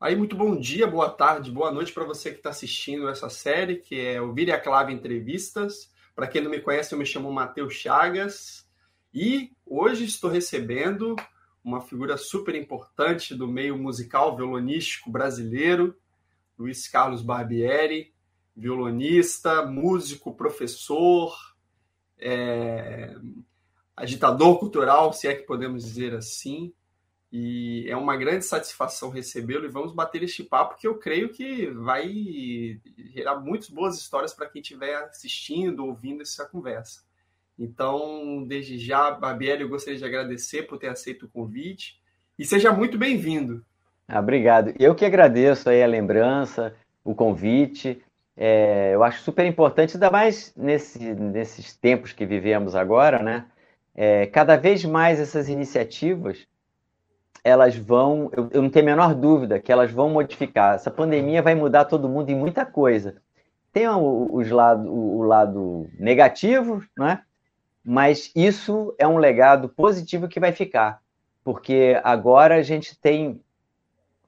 Aí, muito bom dia, boa tarde, boa noite para você que está assistindo essa série, que é o Vire a Clave Entrevistas. Para quem não me conhece, eu me chamo Matheus Chagas e hoje estou recebendo uma figura super importante do meio musical violonístico brasileiro, Luiz Carlos Barbieri, violonista, músico, professor, é, agitador cultural, se é que podemos dizer assim. E é uma grande satisfação recebê-lo e vamos bater este papo que eu creio que vai gerar muitas boas histórias para quem estiver assistindo, ouvindo essa conversa. Então, desde já, Barbieri, eu gostaria de agradecer por ter aceito o convite e seja muito bem-vindo. Ah, obrigado. Eu que agradeço aí a lembrança, o convite. É, eu acho super importante, ainda mais nesse, nesses tempos que vivemos agora, né? É, cada vez mais essas iniciativas, elas vão, eu, eu não tenho a menor dúvida que elas vão modificar. Essa pandemia vai mudar todo mundo em muita coisa. Tem o, os lado, o, o lado negativo, né? mas isso é um legado positivo que vai ficar, porque agora a gente tem.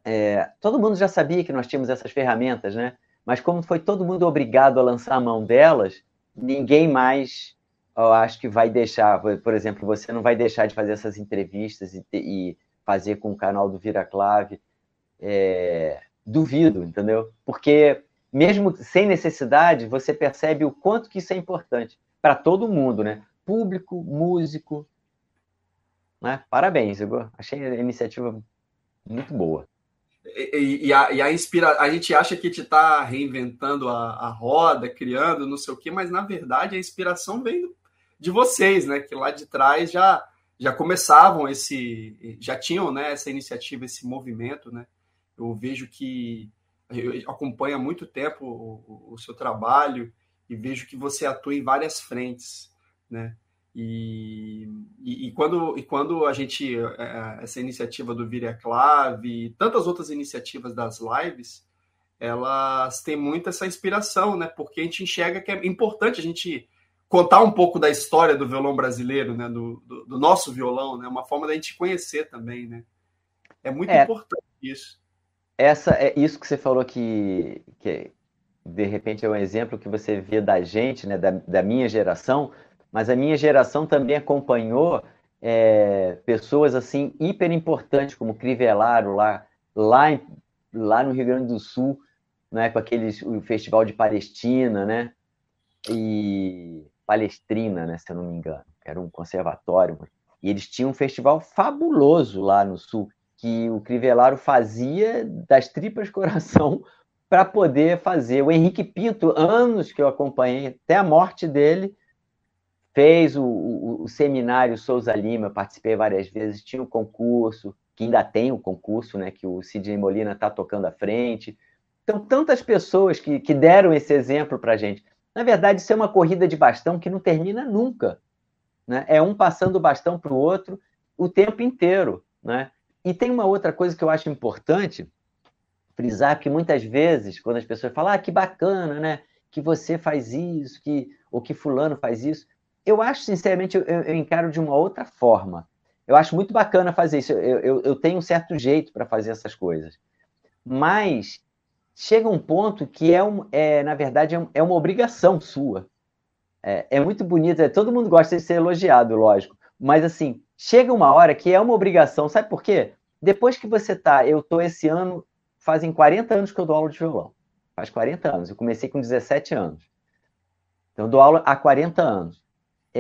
É, todo mundo já sabia que nós tínhamos essas ferramentas, né? Mas como foi todo mundo obrigado a lançar a mão delas, ninguém mais, eu acho que vai deixar. Por exemplo, você não vai deixar de fazer essas entrevistas e, e fazer com o canal do Vira Clave. É, duvido, entendeu? Porque mesmo sem necessidade, você percebe o quanto que isso é importante para todo mundo, né? público, músico. Né? Parabéns, eu achei a iniciativa muito boa. E, e, a, e a, inspira... a gente acha que te está reinventando a, a, roda, criando não sei o quê, mas na verdade a inspiração vem de vocês, né? Que lá de trás já, já começavam esse. já tinham né, essa iniciativa, esse movimento, né? Eu vejo que eu acompanho há muito tempo o, o seu trabalho e vejo que você atua em várias frentes né? E, e, e, quando, e quando a gente, é, é, essa iniciativa do Vire a Clave e tantas outras iniciativas das lives, elas têm muito essa inspiração, né? Porque a gente enxerga que é importante a gente contar um pouco da história do violão brasileiro, né? Do, do, do nosso violão, né? Uma forma da gente conhecer também, né? É muito é, importante isso. Essa é isso que você falou que, que de repente é um exemplo que você vê da gente, né? Da, da minha geração mas a minha geração também acompanhou é, pessoas assim hiper importantes como Crivellaro lá lá em, lá no Rio Grande do Sul, né, com aqueles o Festival de Palestina, né? E Palestrina, né, se eu não me engano, era um conservatório. E eles tinham um festival fabuloso lá no sul, que o Crivellaro fazia das tripas coração para poder fazer. O Henrique Pinto, anos que eu acompanhei, até a morte dele, fez o, o, o, seminário Souza Lima, participei várias vezes, tinha o um concurso, que ainda tem o concurso, né, que o Sidney Molina está tocando à frente. Então, tantas pessoas que, que deram esse exemplo para a gente. Na verdade, isso é uma corrida de bastão que não termina nunca. Né? É um passando o bastão para o outro o tempo inteiro. Né? E tem uma outra coisa que eu acho importante frisar, que muitas vezes, quando as pessoas falam, ah, que bacana, né? Que você faz isso, que, ou que fulano faz isso eu acho, sinceramente, eu, eu, encaro de uma outra forma. Eu acho muito bacana fazer isso. Eu, eu, eu tenho um certo jeito para fazer essas coisas. Mas chega um ponto que é, um, é na verdade, é, é uma obrigação sua. É, é muito bonito, é, todo mundo gosta de ser elogiado, lógico. Mas assim, chega uma hora que é uma obrigação. Sabe por quê? Depois que você tá, eu tô esse ano, fazem 40 anos que eu dou aula de violão. Faz 40 anos. Eu comecei com 17 anos. Então, eu dou aula há 40 anos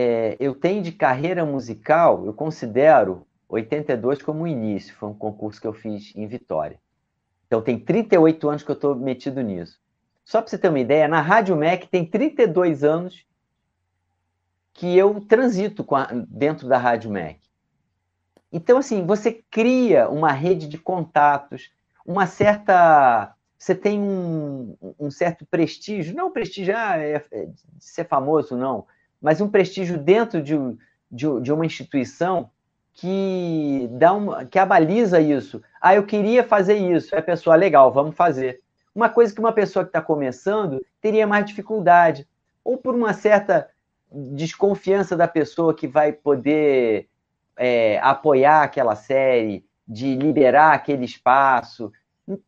é, eu tenho de carreira musical, eu considero 82 como o início, foi um concurso que eu fiz em Vitória. Então tem 38 anos que eu estou metido nisso. Só para você ter uma ideia, na Rádio MEC tem 32 anos que eu transito a, dentro da Rádio MEC. Então, assim, você cria uma rede de contatos, uma certa. Você tem um, um certo prestígio, não prestígio ah, é, é, de ser famoso, não mas um prestígio dentro de, de, de uma instituição que dá uma, que abaliza isso. Ah, eu queria fazer isso. É pessoa legal, vamos fazer. Uma coisa que uma pessoa que está começando teria mais dificuldade, ou por uma certa desconfiança da pessoa que vai poder é, apoiar aquela série, de liberar aquele espaço,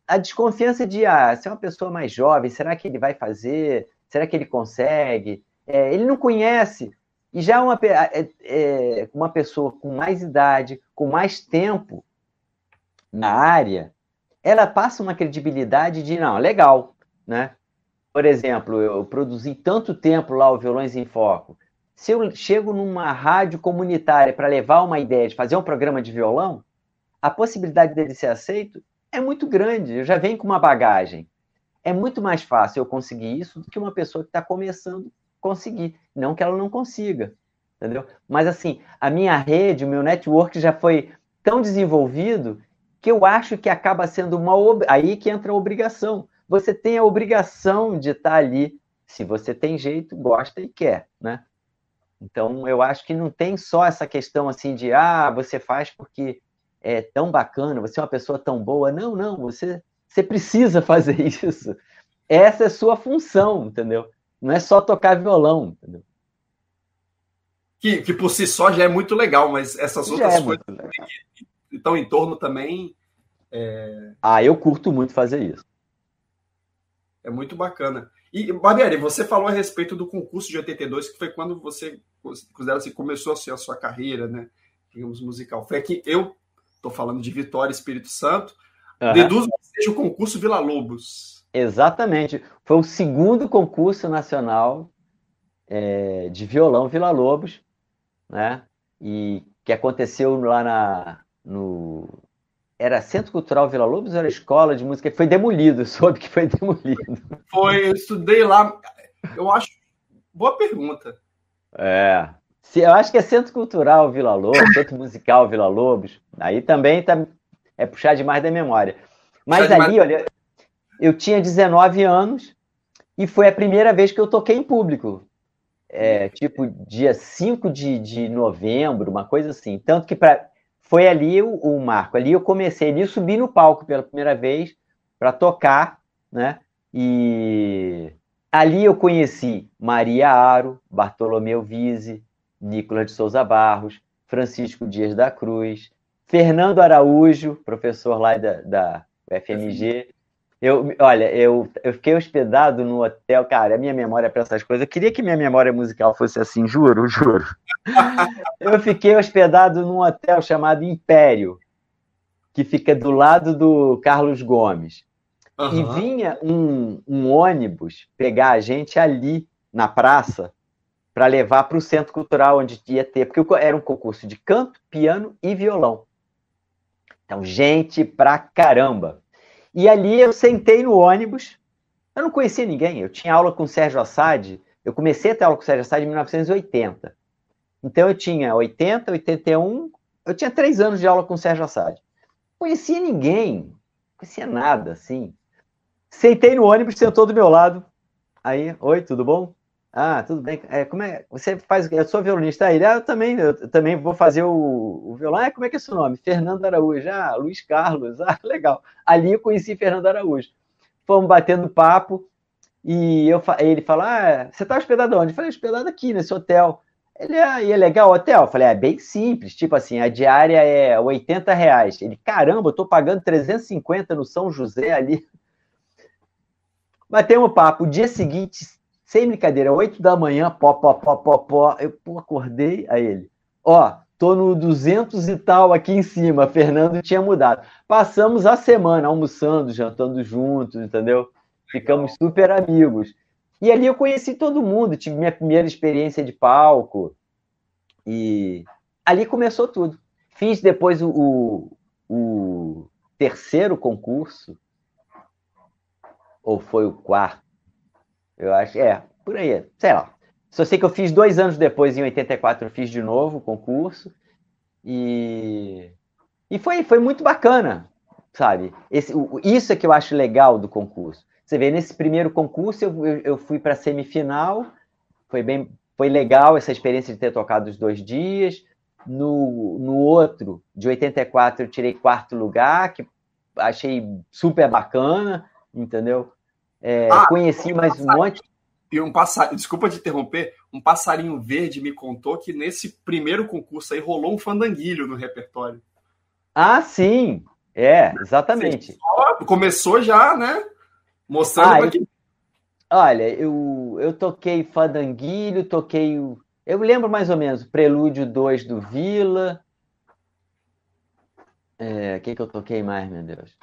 a desconfiança de ah, se é uma pessoa mais jovem, será que ele vai fazer? Será que ele consegue? É, ele não conhece. E já uma, é, é, uma pessoa com mais idade, com mais tempo na área, ela passa uma credibilidade de, não, legal, né? Por exemplo, eu produzi tanto tempo lá o Violões em Foco. Se eu chego numa rádio comunitária para levar uma ideia de fazer um programa de violão, a possibilidade dele ser aceito é muito grande. Eu já venho com uma bagagem. É muito mais fácil eu conseguir isso do que uma pessoa que está começando conseguir. Não que ela não consiga, entendeu? Mas assim, a minha rede, o meu network já foi tão desenvolvido que eu acho que acaba sendo uma aí que entra a obrigação. Você tem a obrigação de estar ali, se você tem jeito, gosta e quer, né? Então eu acho que não tem só essa questão assim de ah, você faz porque é tão bacana, você é uma pessoa tão boa. Não, não, você você precisa fazer isso. Essa é a sua função, entendeu? Não é só tocar violão, entendeu? Que, que por si só já é muito legal, mas essas já outras é coisas que estão em torno também. É... Ah, eu curto muito fazer isso. É muito bacana. E, Barbieri, você falou a respeito do concurso de 82, que foi quando você considera assim, começou a, ser a sua carreira, né? Digamos, musical. Foi aqui, eu estou falando de Vitória Espírito Santo, uhum. deduzo que seja o concurso Vila Lobos. Exatamente. Foi o segundo concurso nacional é, de violão Vila Lobos, né? E que aconteceu lá na, no, era Centro Cultural Vila Lobos ou era Escola de Música? Foi demolido, soube que foi demolido. Foi, eu estudei lá. Eu acho. Boa pergunta. É. Eu acho que é Centro Cultural Vila Lobos, Centro Musical Vila Lobos. Aí também tá, é puxar demais da memória. Mas puxar ali, demais... olha, eu tinha 19 anos e foi a primeira vez que eu toquei em público. É, tipo, dia 5 de, de novembro, uma coisa assim. Tanto que para foi ali o, o, marco. Ali eu comecei, ali eu subi no palco pela primeira vez para tocar, né? E ali eu conheci Maria Aro, Bartolomeu Vise, Nicolas de Souza Barros, Francisco Dias da Cruz, Fernando Araújo, professor lá da, da UFMG, eu, olha, eu, eu fiquei hospedado no hotel, cara, a minha memória para essas coisas, eu queria que minha memória musical fosse assim, juro, juro. eu fiquei hospedado num hotel chamado Império, que fica do lado do Carlos Gomes. Uhum. E vinha um, um ônibus pegar a gente ali na praça para levar para o centro cultural onde ia ter, porque era um concurso de canto, piano e violão. Então, gente pra caramba. E ali eu sentei no ônibus. Eu não conhecia ninguém. Eu tinha aula com o Sérgio Assad. Eu comecei a ter aula com o Sérgio Assad em 1980. Então eu tinha 80, 81. Eu tinha três anos de aula com o Sérgio Assad. Não conhecia ninguém. Não conhecia nada, assim. Sentei no ônibus, sentou do meu lado. Aí, oi, tudo bom? Ah, tudo bem. É, como é? Você faz. Eu sou violonista. Aí, ah, eu também, eu também vou fazer o, o violão. Ah, como é que é seu nome? Fernando Araújo. Ah, Luiz Carlos. Ah, legal. Ali eu conheci Fernando Araújo. Fomos batendo papo e eu, ele falou: Ah, você está hospedado onde? Eu falei: hospedado aqui nesse hotel. Ele, ah, e é legal o hotel? Eu falei: É bem simples. Tipo assim, a diária é 80 reais. Ele, caramba, eu tô pagando 350 no São José ali. Batemos papo. O dia seguinte, sem brincadeira, 8 da manhã, pó, pó, pó, pó, pó. Eu pô, acordei a ele. Ó, tô no 200 e tal aqui em cima. Fernando tinha mudado. Passamos a semana almoçando, jantando juntos, entendeu? Ficamos super amigos. E ali eu conheci todo mundo, tive minha primeira experiência de palco. E ali começou tudo. Fiz depois o, o, o terceiro concurso, ou foi o quarto? Eu acho, é, por aí, sei lá. Só sei que eu fiz dois anos depois, em 84, eu fiz de novo o concurso. E, e foi, foi muito bacana, sabe? Esse, isso é que eu acho legal do concurso. Você vê, nesse primeiro concurso eu, eu, eu fui para a semifinal, foi bem foi legal essa experiência de ter tocado os dois dias. No, no outro, de 84, eu tirei quarto lugar, que achei super bacana, entendeu? É, ah, conheci mais um monte. E um passarinho, desculpa te interromper, um passarinho verde me contou que nesse primeiro concurso aí rolou um fandanguilho no repertório. Ah, sim! É, exatamente. Começou já, né? Mostrando ah, que... Olha, eu, eu toquei fandanguilho, toquei o. Eu lembro mais ou menos, Prelúdio 2 do Vila. É, o que, que eu toquei mais, meu Deus?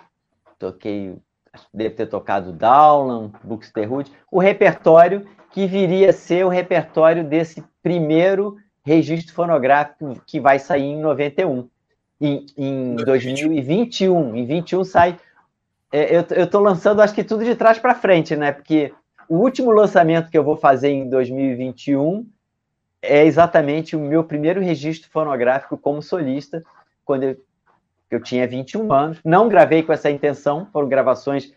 Toquei deve ter tocado Dowland, Buxtehude, o repertório que viria a ser o repertório desse primeiro registro fonográfico que vai sair em 91. Em, em 2021, em 21 sai. É, eu estou lançando, acho que tudo de trás para frente, né? Porque o último lançamento que eu vou fazer em 2021 é exatamente o meu primeiro registro fonográfico como solista, quando eu eu tinha 21 anos, não gravei com essa intenção, foram gravações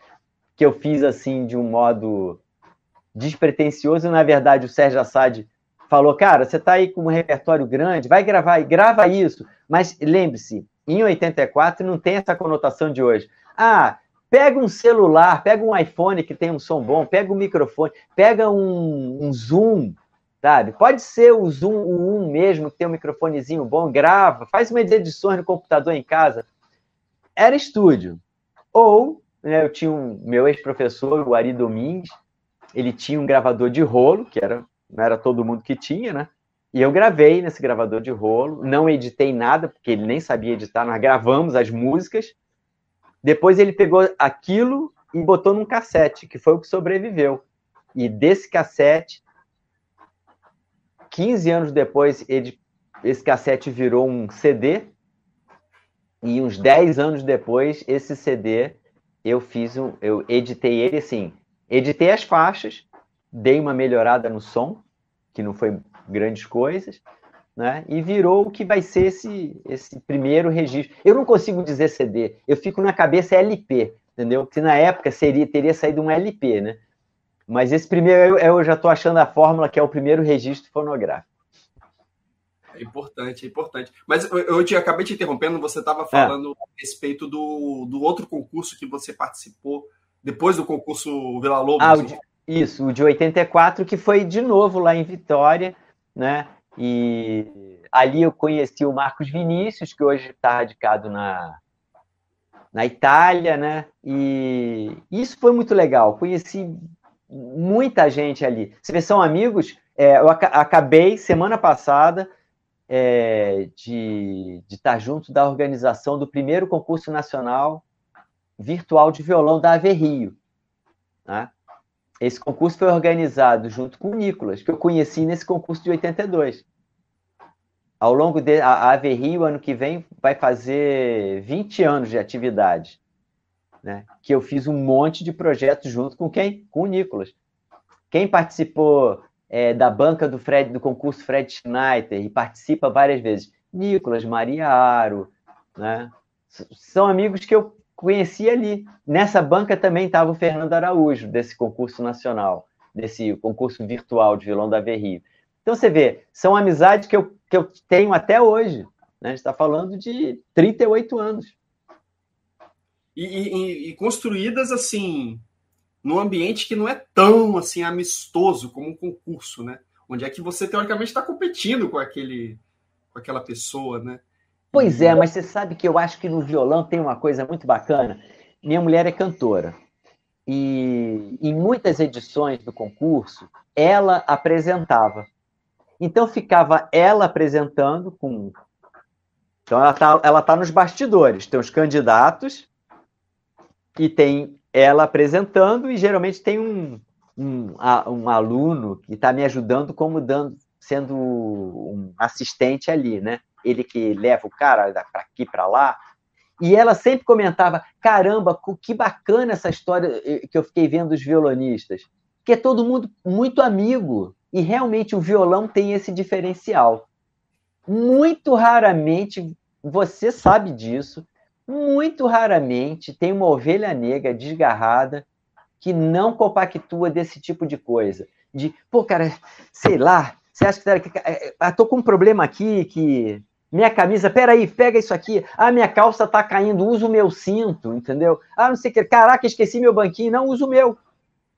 que eu fiz assim de um modo despretensioso. Na verdade, o Sérgio Assad falou: Cara, você está aí com um repertório grande, vai gravar e grava isso. Mas lembre-se, em 84 não tem essa conotação de hoje. Ah, pega um celular, pega um iPhone que tem um som bom, pega um microfone, pega um, um Zoom, sabe? Pode ser o Zoom, o 1 mesmo, que tem um microfonezinho bom, grava, faz umas edições no computador em casa. Era estúdio. Ou, né, eu tinha um meu ex-professor, o Ari Domingues, ele tinha um gravador de rolo, que era, não era todo mundo que tinha, né? E eu gravei nesse gravador de rolo, não editei nada, porque ele nem sabia editar, nós gravamos as músicas. Depois ele pegou aquilo e botou num cassete, que foi o que sobreviveu. E desse cassete 15 anos depois, ele, esse cassete virou um CD. E uns 10 anos depois, esse CD, eu fiz um, eu editei ele assim, editei as faixas, dei uma melhorada no som, que não foi grandes coisas, né? E virou o que vai ser esse, esse primeiro registro. Eu não consigo dizer CD, eu fico na cabeça LP, entendeu? Que na época seria teria saído um LP, né? Mas esse primeiro, eu, eu já estou achando a fórmula que é o primeiro registro fonográfico. É importante, é importante. Mas eu, eu te acabei te interrompendo, você estava falando é. a respeito do, do outro concurso que você participou depois do concurso Vila Lobos. Ah, o de, isso, o de 84, que foi de novo lá em Vitória, né? E ali eu conheci o Marcos Vinícius, que hoje está radicado na, na Itália, né? E isso foi muito legal. Conheci muita gente ali. Vê, são amigos. É, eu acabei semana passada é, de, estar junto da organização do primeiro concurso nacional virtual de violão da AV Rio. Né? Esse concurso foi organizado junto com o Nicolas, que eu conheci nesse concurso de 82. Ao longo de a AV Rio, ano que vem, vai fazer 20 anos de atividade né? Que eu fiz um monte de projetos junto com quem? Com o Nicolas. Quem participou é, da banca do Fred, do concurso Fred Schneider e participa várias vezes? Nicolas, Maria Aro, né? São amigos que eu conheci ali. Nessa banca também estava o Fernando Araújo, desse concurso nacional, desse concurso virtual de violão da Verri. Então você vê, são amizades que eu, que eu tenho até hoje. Né? A gente está falando de 38 anos e, e, e construídas assim num ambiente que não é tão assim amistoso como um concurso, né? Onde é que você teoricamente está competindo com aquele com aquela pessoa, né? Pois é, mas você sabe que eu acho que no violão tem uma coisa muito bacana. Minha mulher é cantora. E em muitas edições do concurso, ela apresentava. Então ficava ela apresentando com. Então ela está ela tá nos bastidores. Tem os candidatos e tem ela apresentando, e geralmente tem um, um, um aluno que está me ajudando como dando, sendo um assistente ali, né? Ele que leva o cara para aqui para lá. E ela sempre comentava: caramba, que bacana essa história eh, que eu fiquei vendo dos violonistas. Que é todo mundo muito amigo. E realmente o violão tem esse diferencial. Muito raramente, você sabe disso, muito raramente tem uma ovelha negra desgarrada que não compactua desse tipo de coisa. De, pô, cara, sei lá, você acha que. É, ah, tô com um problema aqui que. Minha camisa, peraí, pega isso aqui. Ah, minha calça tá caindo, usa o meu cinto, entendeu? Ah, não sei o que. Caraca, esqueci meu banquinho, não, usa o meu.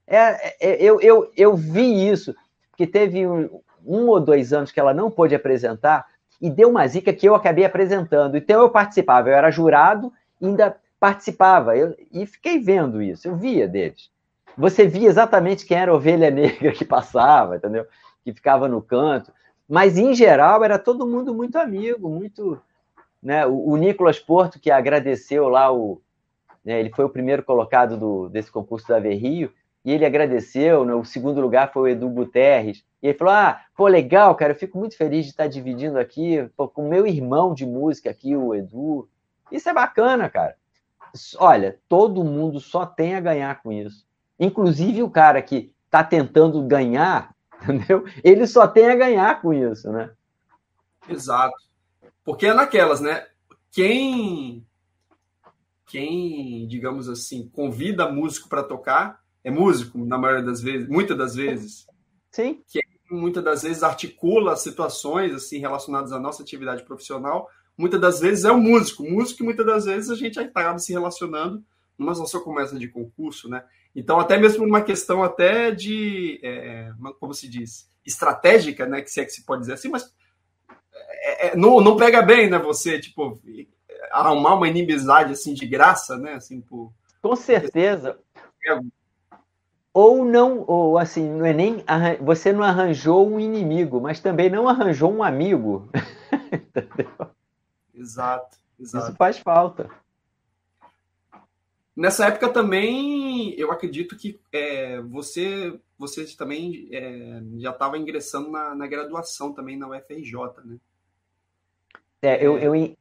É, é, eu, eu, eu vi isso, porque teve um, um ou dois anos que ela não pôde apresentar e deu uma zica que eu acabei apresentando. Então eu participava, eu era jurado ainda participava. Eu, e fiquei vendo isso, eu via deles. Você via exatamente quem era a ovelha negra que passava, entendeu? Que ficava no canto. Mas, em geral, era todo mundo muito amigo, muito. Né? O, o Nicolas Porto, que agradeceu lá o. Né, ele foi o primeiro colocado do, desse concurso da Verrio, e ele agradeceu. Né? O segundo lugar foi o Edu Guterres. E ele falou: Ah, pô, legal, cara, eu fico muito feliz de estar dividindo aqui pô, com meu irmão de música aqui, o Edu. Isso é bacana, cara. Olha, todo mundo só tem a ganhar com isso. Inclusive o cara que está tentando ganhar, entendeu? Ele só tem a ganhar com isso, né? Exato. Porque é naquelas, né? Quem, quem, digamos assim, convida músico para tocar é músico, na maioria das vezes, muitas das vezes. Sim. Que muitas das vezes articula situações assim relacionadas à nossa atividade profissional. Muitas das vezes é o músico, músico que muitas das vezes a gente acaba se relacionando numa como essa de concurso, né? Então, até mesmo numa questão até de, é, como se diz, estratégica, né? Que se é que se pode dizer assim, mas é, é, não, não pega bem, né? Você, tipo, arrumar uma inimizade assim de graça, né? Assim, por... Com certeza. Ou não, ou assim, não é nem você não arranjou um inimigo, mas também não arranjou um amigo. Entendeu? Exato, exato. Isso faz falta. Nessa época também, eu acredito que é, você, você também é, já estava ingressando na, na, graduação também na UFRJ, né? É, eu... eu...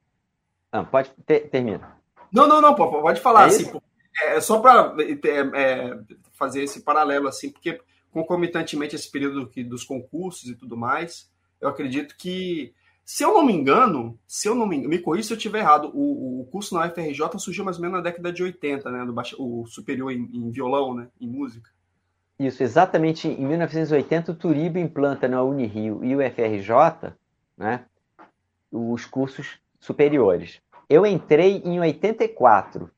Ah, pode ter, termina. Não, não, não, pode falar. É assim, é, só para é, é, fazer esse paralelo, assim, porque concomitantemente esse período dos concursos e tudo mais, eu acredito que se eu não me engano, se eu não me, me corrija se eu estiver errado, o, o, curso na UFRJ surgiu mais ou menos na década de 80, né? Do baixo, o superior em, em, violão, né? Em música. Isso, exatamente em 1980 o Turibo implanta na Unirio e o UFRJ, né? Os cursos superiores. Eu entrei em 84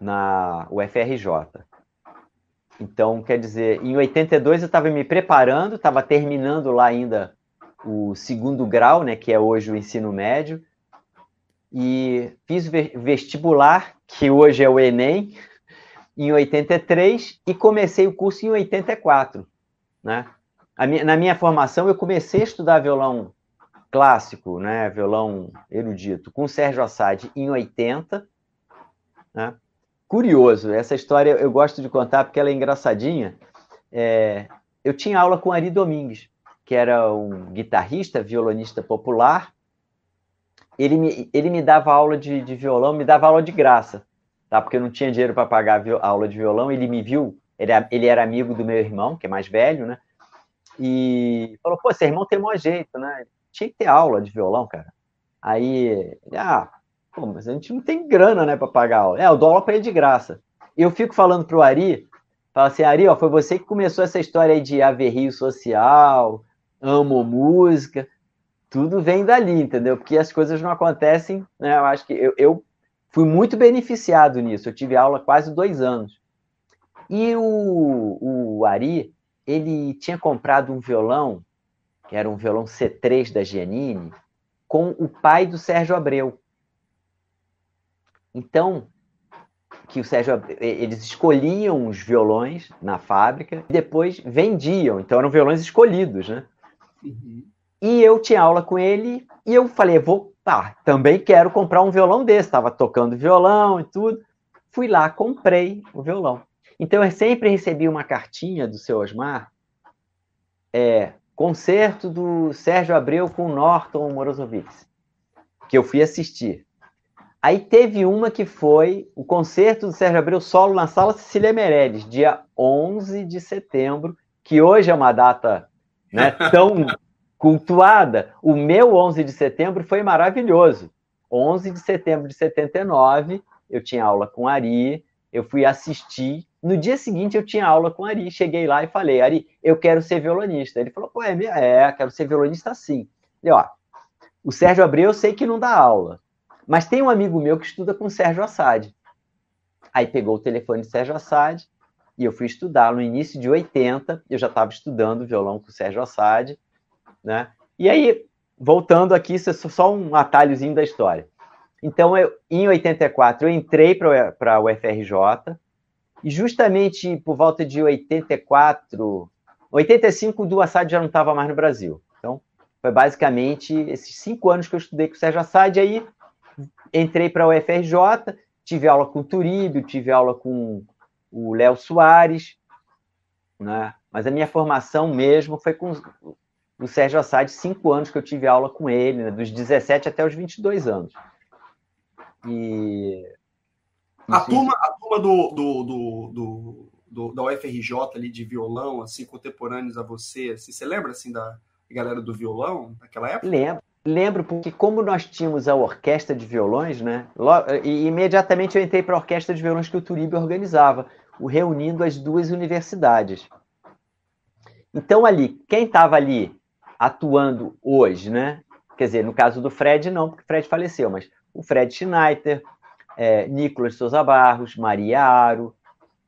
na UFRJ. Então, quer dizer, em 82 eu estava me preparando, estava terminando lá ainda o segundo grau, né, que é hoje o ensino médio, e fiz vestibular, que hoje é o Enem, em 83 e comecei o curso em 84, né? na minha formação eu comecei a estudar violão clássico, né, violão erudito, com Sérgio Assad em 80, né? Curioso, essa história eu gosto de contar porque ela é engraçadinha. É, eu tinha aula com Ari Domingues, que era um guitarrista, violonista popular. Ele me, ele me dava aula de, de violão, me dava aula de graça, tá? Porque eu não tinha dinheiro para pagar a aula de violão. Ele me viu, ele, ele era amigo do meu irmão, que é mais velho, né? E falou: pô, seu irmão tem maior jeito, né? Tinha que ter aula de violão, cara. Aí, ah, pô, mas a gente não tem grana, né, para pagar aula. É, eu dou aula para ele de graça. Eu fico falando pro Ari, fala assim, Ari, ó, foi você que começou essa história aí de averrio social, amo música, tudo vem dali, entendeu? Porque as coisas não acontecem, né? Eu acho que eu, eu fui muito beneficiado nisso. Eu tive aula quase dois anos. E o, o Ari, ele tinha comprado um violão, que era um violão C3 da Giannini, com o pai do Sérgio Abreu. Então, que o Sérgio, eles escolhiam os violões na fábrica e depois vendiam. Então eram violões escolhidos, né? Uhum. E eu tinha aula com ele e eu falei, vou, tá, também quero comprar um violão desse. Estava tocando violão e tudo. Fui lá, comprei o violão. Então eu sempre recebi uma cartinha do seu Osmar, é, concerto do Sérgio Abreu com Norton Morozovitz, que eu fui assistir. Aí teve uma que foi o concerto do Sérgio Abreu solo na Sala Cecília Meirelles, dia 11 de setembro, que hoje é uma data né, tão cultuada. O meu 11 de setembro foi maravilhoso. 11 de setembro de 79, eu tinha aula com Ari, eu fui assistir. No dia seguinte, eu tinha aula com Ari. Cheguei lá e falei, Ari, eu quero ser violonista. Ele falou, pô, é, é quero ser violonista sim. Ele, ó, o Sérgio Abreu eu sei que não dá aula, mas tem um amigo meu que estuda com o Sérgio Assad. Aí pegou o telefone de Sérgio Assad, e eu fui estudar no início de 80, eu já estava estudando violão com o Sérgio Assad, né? E aí, voltando aqui, isso é só um atalhozinho da história. Então, eu, em 84, eu entrei para a UFRJ, e justamente por volta de 84, 85, o Du Assad já não estava mais no Brasil. Então, foi basicamente esses cinco anos que eu estudei com o Sérgio Assad, aí entrei para a UFRJ, tive aula com o Turíbio, tive aula com o Léo Soares, né? mas a minha formação mesmo foi com o Sérgio Assad, cinco anos que eu tive aula com ele, né? dos 17 até os 22 anos. E. A turma, a turma do, do, do, do, do da UFRJ ali de violão, assim, contemporâneos a você, assim, você lembra assim da galera do violão naquela época? Lembro. Lembro, porque como nós tínhamos a orquestra de violões, né? E imediatamente eu entrei para a orquestra de violões que o Turibe organizava, reunindo as duas universidades. Então ali, quem estava ali atuando hoje, né? Quer dizer, no caso do Fred, não, porque o Fred faleceu, mas o Fred Schneider, é, Nicolas Souza Barros, Maria Aro,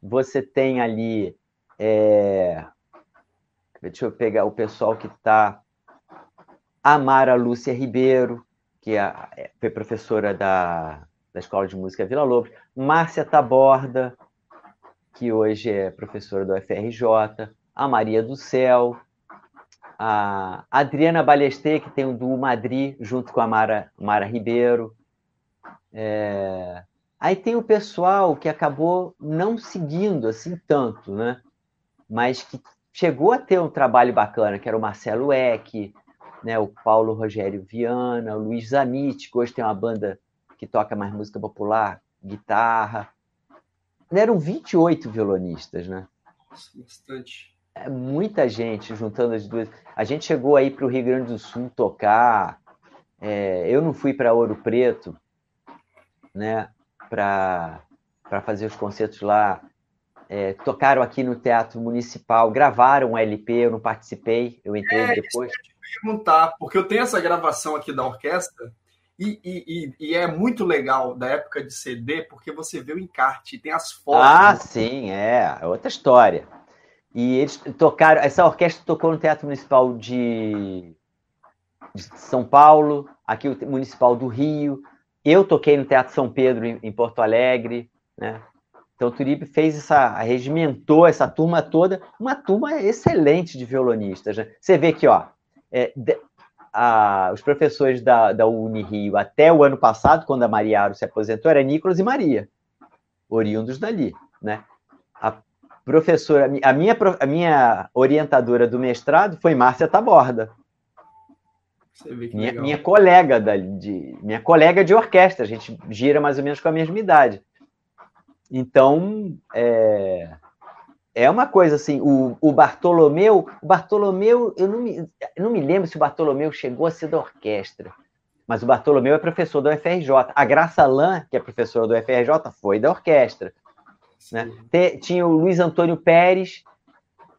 você tem ali. É, deixa eu pegar o pessoal que está Amara Lúcia Ribeiro, que é, é, foi professora da, da Escola de Música Vila Lobos, Márcia Taborda, que hoje é professora do FRJ, a Maria do Céu, a Adriana Balestê, que tem o Duo Madrid, junto com a Mara, Mara Ribeiro. É... Aí tem o pessoal que acabou não seguindo assim tanto, né? Mas que chegou a ter um trabalho bacana, que era o Marcelo Eck, né, o Paulo Rogério Viana, o Luiz Zamit, que hoje tem uma banda que toca mais música popular, guitarra. Eram 28 violonistas, né? Bastante. É muita gente juntando as duas. A gente chegou aí para o Rio Grande do Sul tocar. É, eu não fui para Ouro Preto, né? Para fazer os concertos lá. É, tocaram aqui no Teatro Municipal, gravaram um LP, eu não participei, eu entrei é, depois perguntar, porque eu tenho essa gravação aqui da orquestra e, e, e, é muito legal da época de CD, porque você vê o encarte, tem as fotos. Ah, sim, é, é outra história. E eles tocaram, essa orquestra tocou no Teatro Municipal de, de São Paulo, aqui o Municipal do Rio. Eu toquei no Teatro São Pedro, em, em Porto Alegre, né? Então o Turibe fez essa, regimentou essa turma toda, uma turma excelente de violonistas. Né? Você vê que, ó, é, de, a, os professores da, da Unirio até o ano passado, quando a Mariaro se aposentou, era Nicolas e Maria, oriundos dali. Né? A professora, a minha, a minha orientadora do mestrado foi Márcia Taborda. Minha, minha, colega da, de minha colega de orquestra, a gente gira mais ou menos com a mesma idade. Então, é, é uma coisa assim, o, o Bartolomeu, o Bartolomeu, eu não me, eu não me lembro se o Bartolomeu chegou a ser da orquestra, mas o Bartolomeu é professor da UFRJ. A Graça Lan, que é professora do UFRJ, foi da orquestra. Né? Tinha o Luiz Antônio Pérez,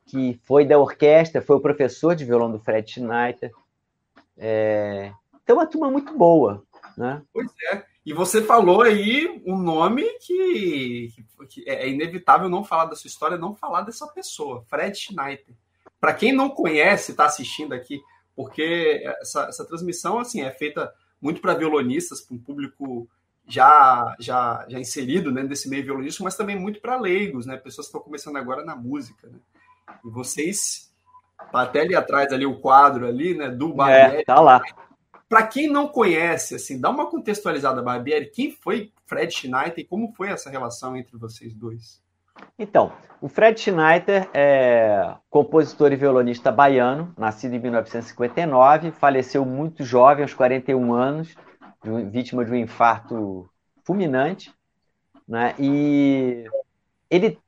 que foi da orquestra, foi o professor de violão do Fred Schneider. É... Então, uma turma muito boa. Né? Pois é. E você falou aí um nome que, que, é inevitável não falar da sua história, não falar dessa pessoa, Fred Schneider. Para quem não conhece, está assistindo aqui, porque essa, essa transmissão assim é feita muito para violonistas, para um público já já já inserido né, nesse meio violonístico, mas também muito para leigos, né, pessoas que estão começando agora na música. Né? E vocês, tá até ali atrás ali o quadro ali, né, do Barbieri. É, tá lá. Para quem não conhece, assim, dá uma contextualizada, Barbieri, quem foi Fred Schneider e como foi essa relação entre vocês dois? Então, o Fred Schneider é compositor e violonista baiano, nascido em 1959, faleceu muito jovem, aos 41 anos, vítima de um infarto fulminante, né? E ele,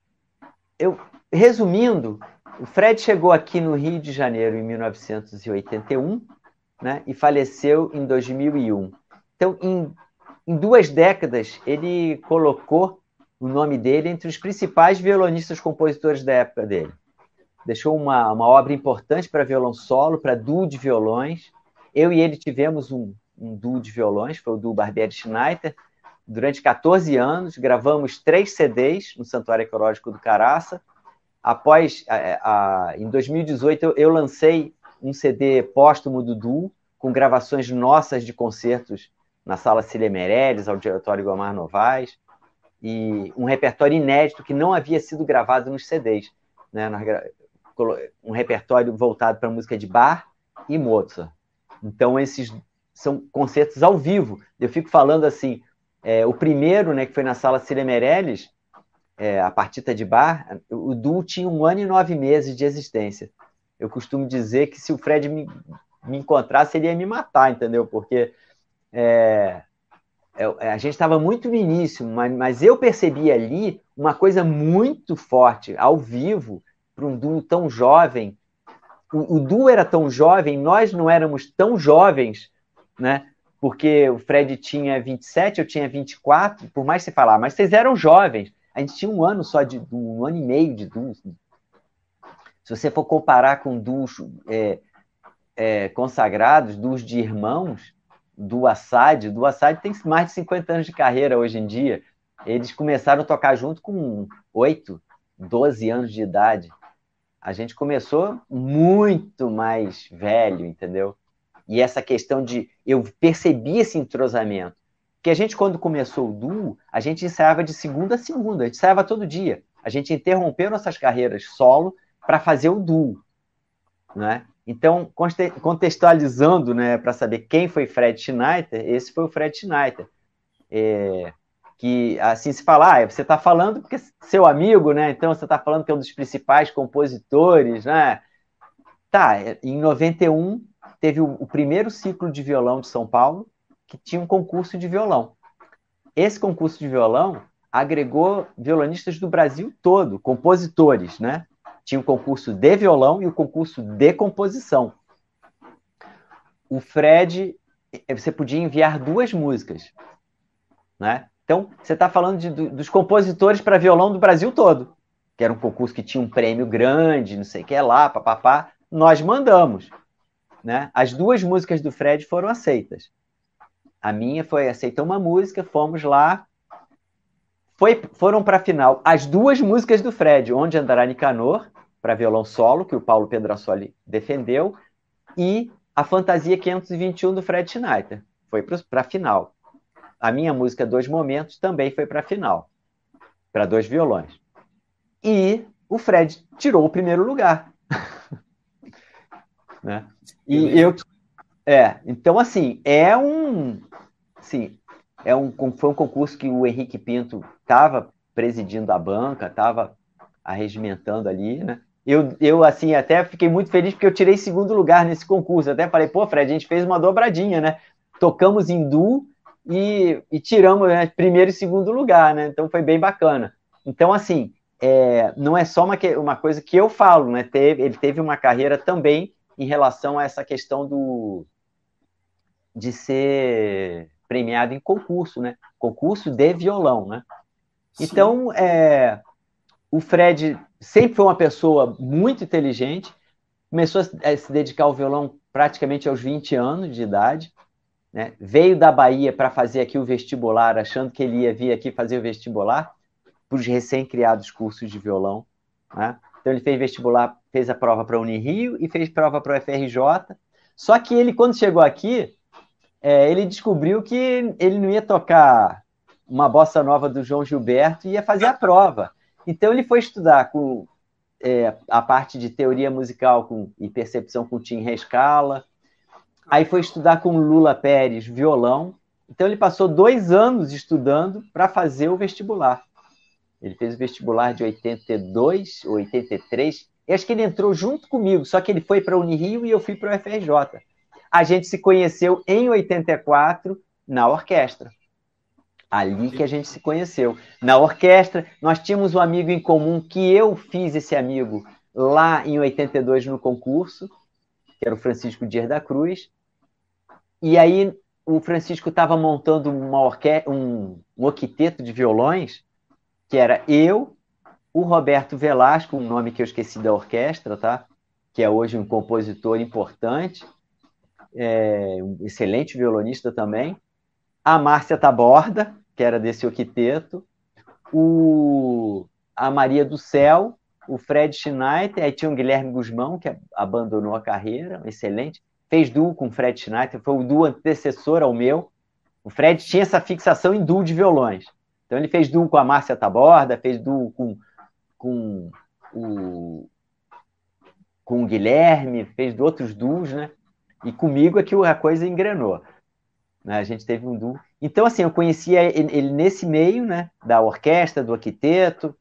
eu, resumindo, o Fred chegou aqui no Rio de Janeiro em 1981 né, e faleceu em 2001. Então, em, em duas décadas, ele colocou o nome dele entre os principais violonistas compositores da época dele. Deixou uma, uma obra importante para violão solo, para duo de violões. Eu e ele tivemos um, um duo de violões, foi o duo Barbieri Schneider. Durante 14 anos, gravamos três CDs no Santuário Ecológico do Caraça, após, a, a, em 2018, eu, eu, lancei um CD póstumo do Duo, com gravações nossas de concertos na Sala Cília Meirelles, Auditório Gomar Novaes, e um repertório inédito que não havia sido gravado nos CDs. Né? Um repertório voltado para música de bar e Mozart. Então, esses são concertos ao vivo. Eu fico falando assim, é, o primeiro, né, que foi na Sala Cília Meirelles, é, a partita de bar, o duo tinha um ano e nove meses de existência. Eu costumo dizer que se o Fred me, me encontrasse, ele ia me matar, entendeu? Porque é, é, a gente estava muito no início, mas, mas, eu percebi ali uma coisa muito forte, ao vivo, para um duo tão jovem. O, o duo era tão jovem, nós não éramos tão jovens, né? Porque o Fred tinha 27, eu tinha 24, por mais você falar, mas vocês eram jovens. A gente tinha um ano só de um ano e meio de duo. Se você for comparar com duos é, é, consagrados, duos de irmãos, do Assad, do Assad tem mais de 50 anos de carreira hoje em dia. Eles começaram a tocar junto com 8, 12 anos de idade. A gente começou muito mais velho, entendeu? E essa questão de. Eu percebi esse entrosamento. Porque a gente, quando começou o duo, a gente ensaiava de segunda a segunda, a gente ensaiava todo dia. A gente interrompeu nossas carreiras solo para fazer o duo. Né? Então, contextualizando né, para saber quem foi Fred Schneider, esse foi o Fred Schneider. É, que, assim, se falar, ah, você está falando porque seu amigo, né? Então, você está falando que é um dos principais compositores, né? Tá, em 91, teve o, o primeiro ciclo de violão de São Paulo, que tinha um concurso de violão. Esse concurso de violão agregou violonistas do Brasil todo, compositores, né? Tinha o concurso de violão e o concurso de composição. O Fred, você podia enviar duas músicas, né? Então, você está falando de, dos compositores para violão do Brasil todo, que era um concurso que tinha um prêmio grande, não sei o que lá, papapá. Nós mandamos. Né? As duas músicas do Fred foram aceitas. A minha foi aceita uma música, fomos lá, foi, foram para a final as duas músicas do Fred, Onde Andará Nicanor, para violão solo, que o Paulo Pedrassoli defendeu, e a Fantasia 521 do Fred Schneider, foi para a final. A minha música Dois Momentos também foi para a final, para dois violões. E o Fred tirou o primeiro lugar. né? E eu é, então assim, é um sim, é um foi um concurso que o Henrique Pinto estava presidindo a banca, estava arregimentando ali, né? Eu, eu, assim, até fiquei muito feliz porque eu tirei segundo lugar nesse concurso. Até falei, pô, Fred, a gente fez uma dobradinha, né? Tocamos em duo e, e tiramos né, primeiro e segundo lugar, né? Então foi bem bacana. Então, assim, é, não é só uma, uma coisa que eu falo, né? Teve, ele teve uma carreira também em relação a essa questão do de ser premiado em concurso, né? Concurso de violão, né? Sim. Então, é, o Fred sempre foi uma pessoa muito inteligente, começou a se dedicar ao violão praticamente aos 20 anos de idade, né? veio da Bahia para fazer aqui o vestibular, achando que ele ia vir aqui fazer o vestibular para os recém-criados cursos de violão. Né? Então ele fez vestibular, fez a prova para a Unirio e fez prova para o FRJ. Só que ele, quando chegou aqui, é, ele descobriu que ele não ia tocar uma bossa nova do João Gilberto e ia fazer a prova. Então ele foi estudar com é, a parte de teoria musical com, e percepção com Tim Rescala. Aí foi estudar com Lula Pérez violão. Então ele passou dois anos estudando para fazer o vestibular. Ele fez o vestibular de 82, 83. E acho que ele entrou junto comigo, só que ele foi para a Unirio e eu fui para o FRJ. A gente se conheceu em 84 na orquestra. Ali que a gente se conheceu. Na orquestra, nós tínhamos um amigo em comum que eu fiz esse amigo lá em 82 no concurso, que era o Francisco Dias da Cruz. E aí o Francisco estava montando uma orque um, um octeto de violões que era eu, o Roberto Velasco, um nome que eu esqueci da orquestra, tá? Que é hoje um compositor importante, é, um excelente violonista também. A Márcia Taborda, que era desse octeto. O, a Maria do Céu, o Fred Schneider, aí tinha o Guilherme Guzmão, que abandonou a carreira, excelente. Fez duo com o Fred Schneider, foi o duo antecessor ao meu. O Fred tinha essa fixação em duo de violões. Então ele fez duo com a Márcia Taborda, fez duo com, com o, com o Guilherme, fez outros duos, né? E comigo é que a coisa engrenou. Né? A gente teve um duo. Então, assim, eu conhecia ele nesse meio, né? Da orquestra, do arquiteto,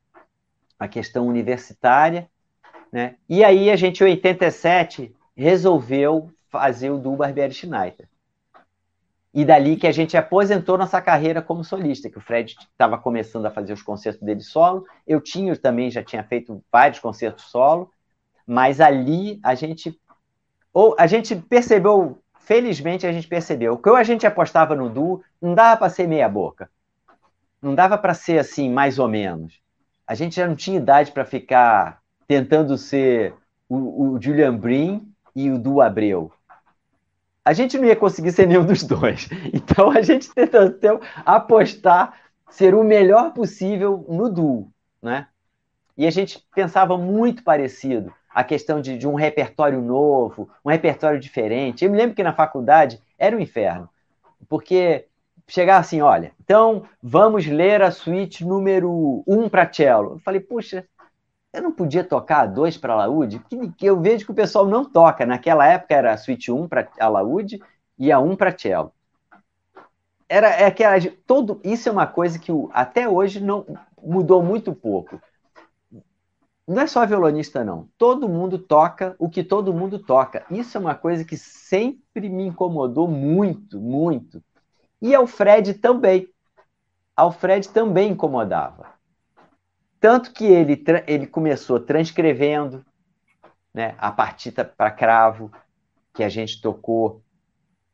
a questão universitária, né? E aí a gente, em 87, resolveu fazer o duo Barbieri Schneider. E dali que a gente aposentou nossa carreira como solista, que o Fred estava começando a fazer os concertos dele solo, eu tinha também, já tinha feito vários concertos solo, mas ali a gente ou a gente percebeu, felizmente a gente percebeu, que ou a gente apostava no duo, não dava para ser meia boca. Não dava para ser assim, mais ou menos. A gente já não tinha idade para ficar tentando ser o, o Julian Brin e o Du Abreu. A gente não ia conseguir ser nenhum dos dois. Então a gente tentou apostar ser o melhor possível no duo, né? E a gente pensava muito parecido a questão de, de, um repertório novo, um repertório diferente. Eu me lembro que na faculdade era um inferno, porque chegar assim, olha, então vamos ler a suíte número 1 um para cello. Eu falei, puxa, eu não podia tocar a 2 para alaúde? Porque eu vejo que o pessoal não toca. Naquela época era a suíte 1 um para alaúde e a 1 um para cello. Era é todo isso é uma coisa que até hoje não mudou muito pouco não é só violonista, não. Todo mundo toca o que todo mundo toca. Isso é uma coisa que sempre me incomodou muito, muito. E ao Fred também. Ao Fred também incomodava. Tanto que ele, ele começou transcrevendo né, a partita para cravo, que a gente tocou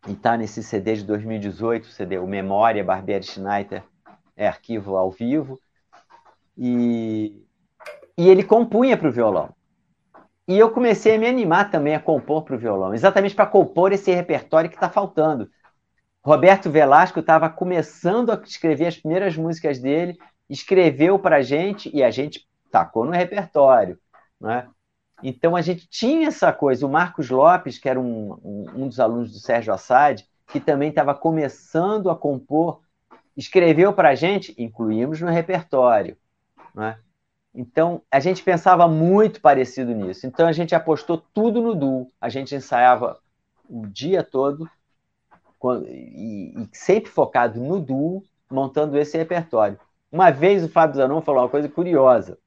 e está nesse CD de 2018, o CD, o Memória Barbieri Schneider, é arquivo ao vivo. E e ele compunha para o violão. E eu comecei a me animar também a compor para o violão, exatamente para compor esse repertório que está faltando. Roberto Velasco estava começando a escrever as primeiras músicas dele, escreveu para a gente e a gente tacou no repertório. Né? Então a gente tinha essa coisa. O Marcos Lopes, que era um, um, um dos alunos do Sérgio Assad, que também estava começando a compor, escreveu para a gente, incluímos no repertório. Né? Então, a gente pensava muito parecido nisso. Então, a gente apostou tudo no duo. A gente ensaiava o dia todo e, sempre focado no duo, montando esse repertório. Uma vez o Fábio Zanon falou uma coisa curiosa.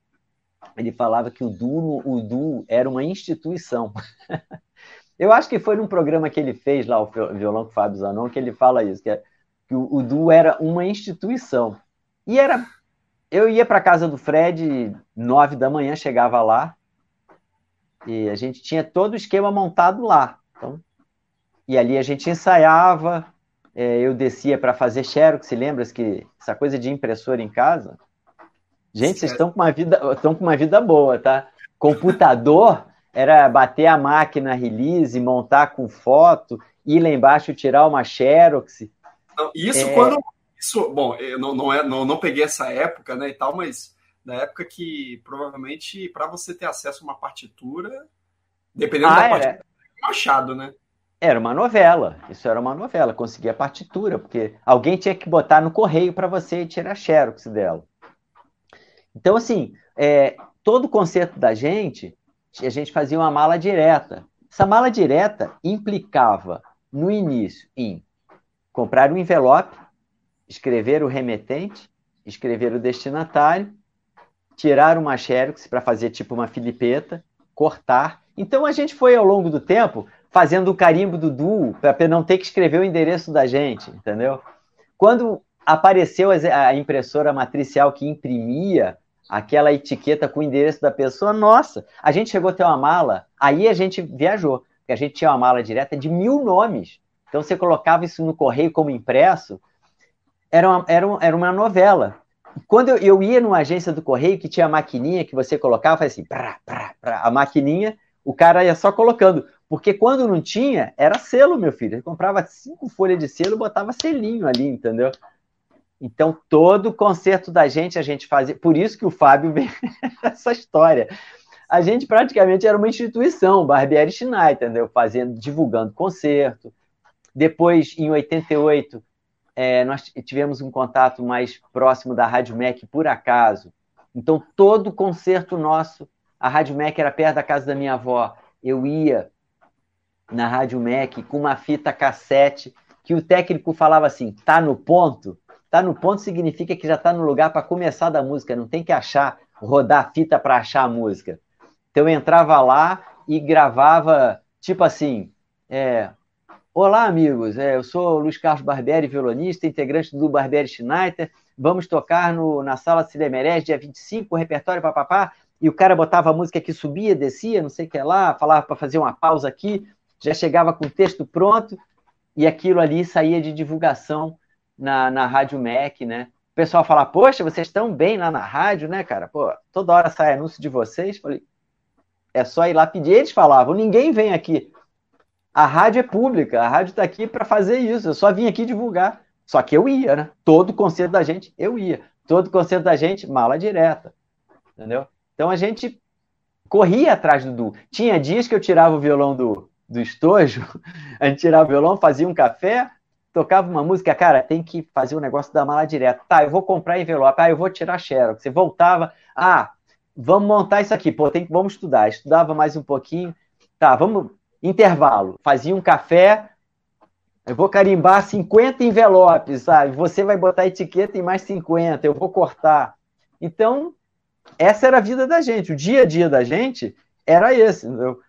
Ele falava que o duo, o duo era uma instituição. Eu acho que foi num programa que ele fez lá, o violão com o Fábio Zanon, que ele fala isso, que, é, que o, o duo era uma instituição. E era eu ia para casa do Fred, nove da manhã, chegava lá, e a gente tinha todo o esquema montado lá. Então, e ali a gente ensaiava, é, eu descia para fazer xerox, se lembra que essa coisa de impressora em casa? Gente, vocês estão com uma vida, estão com uma vida boa, tá? Computador era bater a máquina release, montar com foto, ir lá embaixo tirar uma xerox. Isso é... quando isso, bom, eu não, não, é, não, não peguei essa época, né, e tal, mas na época que provavelmente para você ter acesso a uma partitura, dependendo ah, da partitura, é um achado, né? Era uma novela, isso era uma novela, conseguia a partitura, porque alguém tinha que botar no correio para você e tirar xerox dela. Então, assim, é, todo o conceito da gente, a gente fazia uma mala direta. Essa mala direta implicava, no início, em comprar um envelope, escrever o remetente, escrever o destinatário, tirar uma xerox para fazer tipo uma filipeta, cortar. Então a gente foi ao longo do tempo fazendo o carimbo do duo para não ter que escrever o endereço da gente, entendeu? Quando apareceu a impressora matricial que imprimia aquela etiqueta com o endereço da pessoa, nossa, a gente chegou a ter uma mala, aí a gente viajou, porque a gente tinha uma mala direta de mil nomes. Então você colocava isso no correio como impresso, era uma, era, uma, era uma novela. Quando eu, eu, ia numa agência do correio que tinha a maquininha que você colocava, fazia assim, a maquininha, o cara ia só colocando. Porque quando não tinha, era selo, meu filho. Ele comprava cinco folhas de selo e botava selinho ali, entendeu? Então, todo concerto da gente, a gente fazia. Por isso que o Fábio vem essa história. A gente praticamente era uma instituição, Barbieri Schneider, entendeu? Fazendo, divulgando concerto. Depois, em 88, é, nós tivemos um contato mais próximo da Rádio MEC, por acaso. Então, todo concerto nosso, a Rádio MEC era perto da casa da minha avó. Eu ia na Rádio MEC com uma fita cassete que o técnico falava assim: tá no ponto? Tá no ponto significa que já tá no lugar para começar da música, não tem que achar, rodar a fita para achar a música. Então eu entrava lá e gravava, tipo assim, é, Olá, amigos. É, eu sou Luiz Carlos Barbieri, violonista, integrante do Barbieri Schneider. Vamos tocar no, na sala Cinemerés, dia 25, repertório papapá. E o cara botava a música que subia, descia, não sei o que lá, falava para fazer uma pausa aqui, já chegava com o texto pronto, e aquilo ali saía de divulgação na, na Rádio MEC, né? O pessoal fala, poxa, vocês estão bem lá na rádio, né, cara? Pô, toda hora sai anúncio de vocês. Falei, é só ir lá pedir. Eles falavam, ninguém vem aqui. A rádio é pública, a rádio está aqui para fazer isso. Eu só vim aqui divulgar. Só que eu ia, né? Todo concerto da gente, eu ia. Todo concerto da gente, mala direta. Entendeu? Então a gente corria atrás do Du. Tinha dias que eu tirava o violão do, do estojo, a gente tirava o violão, fazia um café, tocava uma música, cara, tem que fazer o um negócio da mala direta. Tá, eu vou comprar envelope, ah, eu vou tirar xerox. Você voltava, ah, vamos montar isso aqui, pô, tem vamos estudar. Estudava mais um pouquinho, tá, vamos, intervalo. Fazia um café, eu vou carimbar 50 envelopes, sabe? Você vai botar etiqueta em mais 50, eu vou cortar. Então, essa era a vida da gente, o dia a dia da gente era esse, entendeu?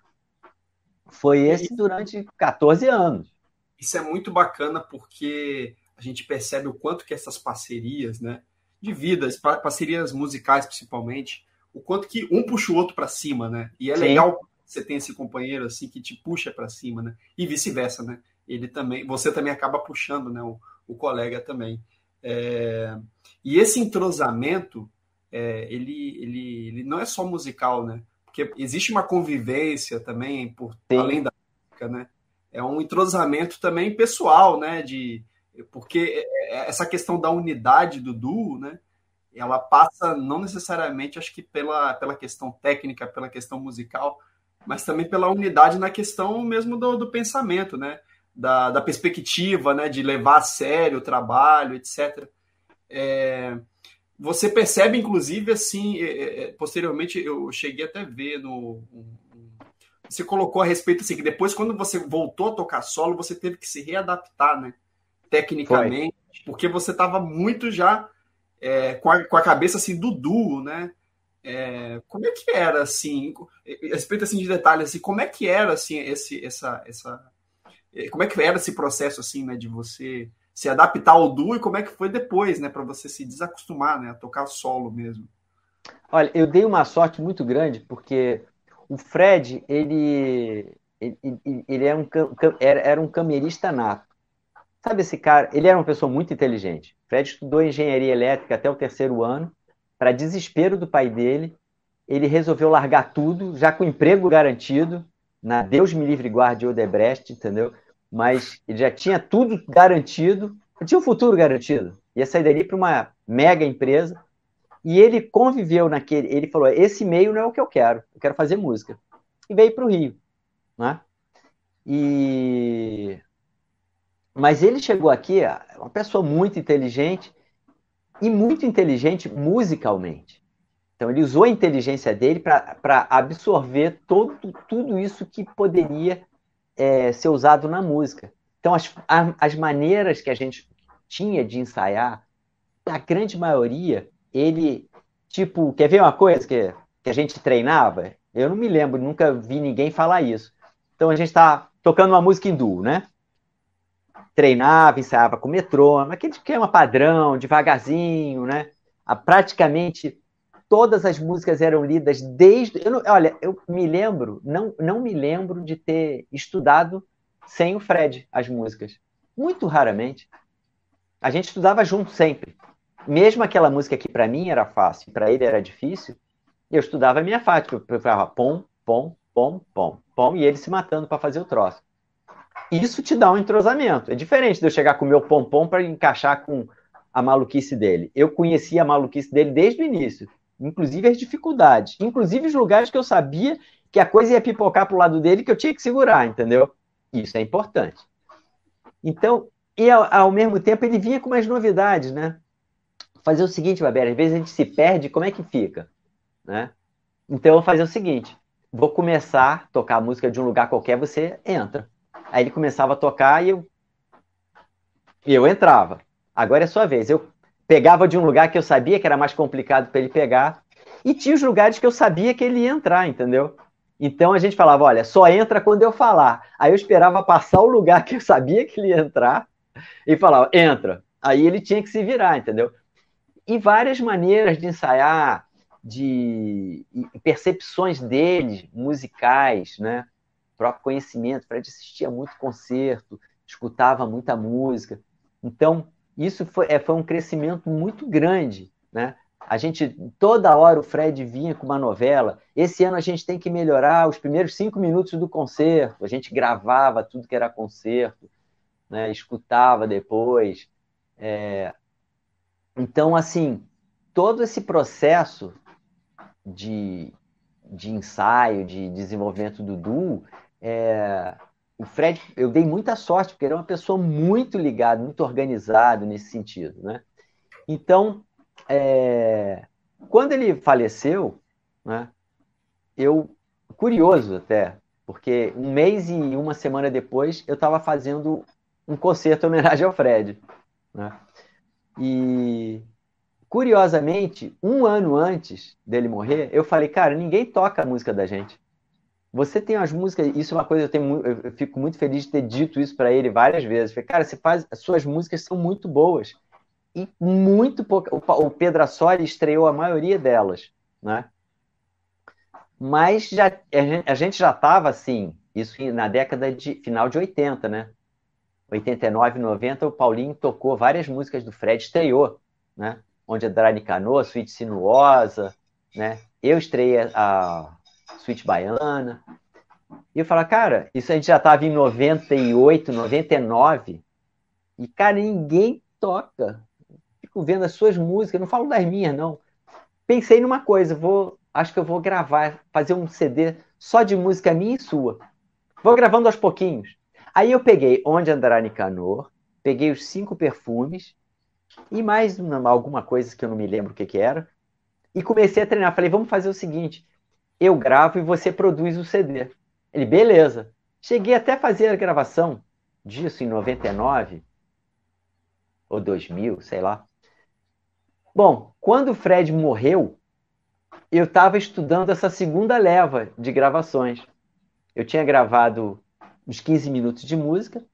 Foi esse durante 14 anos. Isso é muito bacana porque a gente percebe o quanto que essas parcerias, né, de vidas, parcerias musicais principalmente, o quanto que um puxa o outro para cima, né? E é Sim. legal você tem esse companheiro assim que te puxa para cima, né? E vice-versa, né? Ele também, você também acaba puxando, né? O, o colega também. É, e esse entrosamento, é, ele, ele, ele não é só musical, né? Porque existe uma convivência também por Sim. além da música, né? é um entrosamento também pessoal, né? De, porque essa questão da unidade do duo, né? Ela passa não necessariamente, acho que pela, pela questão técnica, pela questão musical, mas também pela unidade na questão mesmo do, do pensamento, né? Da, da, perspectiva, né? De levar a sério o trabalho, etc. É, você percebe, inclusive, assim, é, é posteriormente eu cheguei até a ver no você colocou a respeito assim, que depois, quando você voltou a tocar solo, você teve que se readaptar, né? Tecnicamente, Foi. porque você estava muito já é, com, a, com, a, cabeça assim do duo, né? É, como é que era assim, respeito assim de detalhes assim, como é que era assim esse essa essa é, como é que era esse processo assim, né, de você se adaptar ao duo e como é que foi depois, né, para você se desacostumar, né, a tocar solo mesmo? Olha, eu dei uma sorte muito grande porque o Fred, ele, ele, ele era, um, era um camerista nato. Sabe esse cara? Ele era uma pessoa muito inteligente. Fred estudou engenharia elétrica até o terceiro ano. Para desespero do pai dele, ele resolveu largar tudo, já com emprego garantido, na Deus me livre guarde Odebrecht, entendeu? Mas ele já tinha tudo garantido, tinha um futuro garantido. Ia sair dali para uma mega empresa e ele conviveu naquele. Ele falou: esse meio não é o que eu quero, eu quero fazer música. E veio para o Rio. Né? E... Mas ele chegou aqui, uma pessoa muito inteligente e muito inteligente musicalmente. Então, ele usou a inteligência dele para absorver todo, tudo isso que poderia é, ser usado na música. Então, as, as maneiras que a gente tinha de ensaiar, a grande maioria, ele, tipo, quer ver uma coisa que, que a gente treinava? Eu não me lembro, nunca vi ninguém falar isso. Então a gente está tocando uma música hindu, né? Treinava, ensaiava com metrônomo, aquele esquema padrão, devagarzinho, né? A, praticamente todas as músicas eram lidas desde. Eu não, olha, eu me lembro, não, não me lembro de ter estudado sem o Fred as músicas. Muito raramente. A gente estudava junto sempre mesmo aquela música que para mim era fácil, para ele era difícil, eu estudava a minha fática, eu falava pom, pom, pom, pom, pom, e ele se matando para fazer o troço. Isso te dá um entrosamento. É diferente de eu chegar com o meu pom-pom para encaixar com, a maluquice dele. Eu conhecia a maluquice dele desde o início, inclusive as dificuldades, inclusive os lugares que eu sabia que a coisa ia pipocar para o lado dele que eu tinha que segurar, entendeu? Isso é importante. Então, e ao, ao mesmo tempo ele vinha com mais novidades, né? Fazer o seguinte, Babera, às vezes a gente se perde, como é que fica? Né? Então eu vou fazer o seguinte: vou começar a tocar a música de um lugar qualquer, você entra. Aí ele começava a tocar e eu, e eu entrava. Agora é sua vez. Eu pegava de um lugar que eu sabia que era mais complicado para ele pegar, e tinha os lugares que eu sabia que ele ia entrar, entendeu? Então a gente falava, olha, só entra quando eu falar. Aí eu esperava passar o lugar que eu sabia que ele ia entrar e falava, entra. Aí ele tinha que se virar, entendeu? E várias maneiras de ensaiar, de percepções dele, musicais, né? Próprio conhecimento. Fred assistia muito concerto, escutava muita música. Então, isso foi, é, foi um crescimento muito grande, né? A gente, toda hora o Fred vinha com uma novela. Esse ano a gente tem que melhorar os primeiros cinco minutos do concerto. A gente gravava tudo que era concerto, né? escutava depois. É... Então, assim, todo esse processo de, de ensaio, de desenvolvimento do duo, é... o Fred, eu dei muita sorte, porque ele é uma pessoa muito ligada, muito organizado nesse sentido. Né? Então, é... quando ele faleceu, né, eu, curioso até, porque um mês e uma semana depois eu estava fazendo um concerto em homenagem ao Fred. Né? E curiosamente, um ano antes dele morrer, eu falei, cara, ninguém toca a música da gente. Você tem as músicas, isso é uma coisa, eu, tenho, eu fico muito feliz de ter dito isso para ele várias vezes. falei, cara, você faz, as suas músicas são muito boas e muito pouca. O Pedro Assoli estreou a maioria delas, né? Mas já, a gente já estava assim, isso na década de final de 80, né? 89, 90, o Paulinho tocou várias músicas do Fred, estreou, né? Onde Andrade Canoa, Suíte Sinuosa, né? Eu estreiei a Suíte Baiana. E eu falo, cara, isso a gente já estava em 98, 99, e, cara, ninguém toca fico vendo as suas músicas, não falo das minhas, não. Pensei numa coisa, vou, acho que eu vou gravar, fazer um CD só de música minha e sua. Vou gravando aos pouquinhos. Aí eu peguei Onde Andará Nicanor, peguei os cinco perfumes e mais uma, alguma coisa que eu não me lembro o que, que era. E comecei a treinar. Falei, vamos fazer o seguinte: eu gravo e você produz o CD. Ele, beleza. Cheguei até a fazer a gravação disso em 99 ou 2000, sei lá. Bom, quando o Fred morreu, eu estava estudando essa segunda leva de gravações. Eu tinha gravado uns 15 minutos de música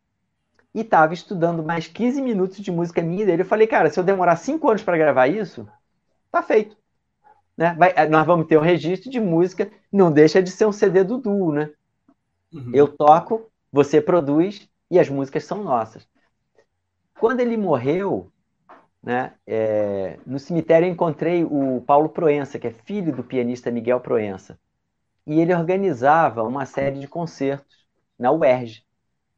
e estava estudando mais 15 minutos de música minha dele. Eu falei, cara, se eu demorar 5 anos para gravar isso, tá feito. Né? Vai, eh, nós vamos ter um registro de música, não deixa de ser um CD do duo, né? Uhum. Eu toco, você produz e as músicas são nossas. Quando ele morreu, né? É, no cemitério eu encontrei o Paulo Proença, que é filho do pianista Miguel Proença. E ele organizava uma série de concertos na UERJ.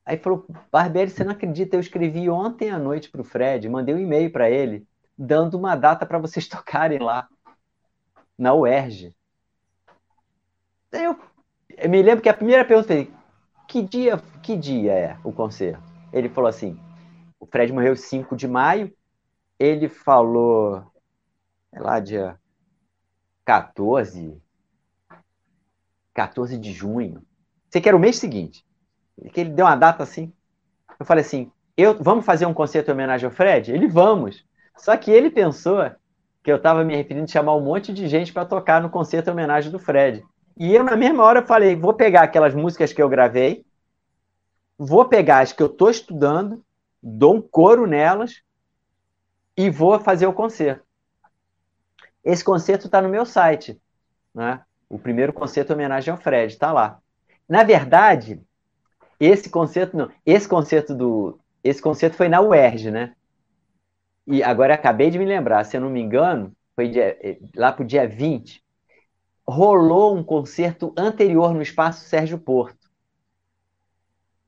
Aí falou: Barbieri, você não acredita? Eu escrevi ontem à noite para o Fred, mandei um e-mail para ele, dando uma data para vocês tocarem lá, na UERJ. Eu, eu me lembro que a primeira pergunta foi: que dia, que dia é o concerto? Ele falou assim: o Fred morreu 5 de maio, ele falou, sei lá, dia 14, 14 de junho. Sei que era o mês seguinte. Que ele deu uma data assim. Eu falei assim: eu, vamos fazer um concerto em homenagem ao Fred? Ele, vamos. Só que ele pensou que eu estava me referindo a chamar um monte de gente para tocar no concerto em homenagem do Fred. E eu, na mesma hora, falei: vou pegar aquelas músicas que eu gravei, vou pegar as que eu estou estudando, dou um coro nelas e vou fazer o concerto. Esse concerto está no meu site, né? O primeiro concerto em homenagem ao Fred está lá. Na verdade, esse concerto não, esse concerto do, esse concerto foi na UERJ, né? E agora acabei de me lembrar, se eu não me engano, foi dia, eh, lá para o dia 20, rolou um concerto anterior no Espaço Sérgio Porto.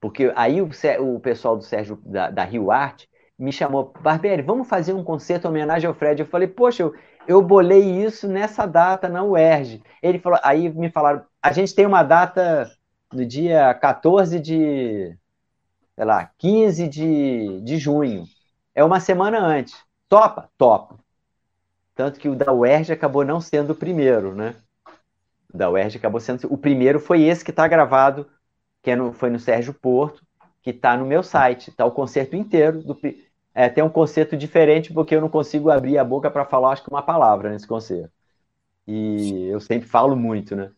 Porque aí o, o pessoal do Sérgio da, da Rio Arte me chamou, Barbieri, vamos fazer um concerto em homenagem ao Fred. Eu falei, poxa, eu, eu bolei isso nessa data na UERJ. Ele falou, aí me falaram, a gente tem uma data no dia 14 de, sei lá, 15 de, de junho. É uma semana antes. Topa? Topa. Tanto que o da UERJ acabou não sendo o primeiro, né? O da UERJ acabou sendo. O primeiro foi esse que está gravado, que é no, foi no Sérgio Porto, que está no meu site. Está o concerto inteiro. Do, é, tem um concerto diferente, porque eu não consigo abrir a boca para falar, acho que uma palavra nesse concerto. E eu sempre falo muito, né?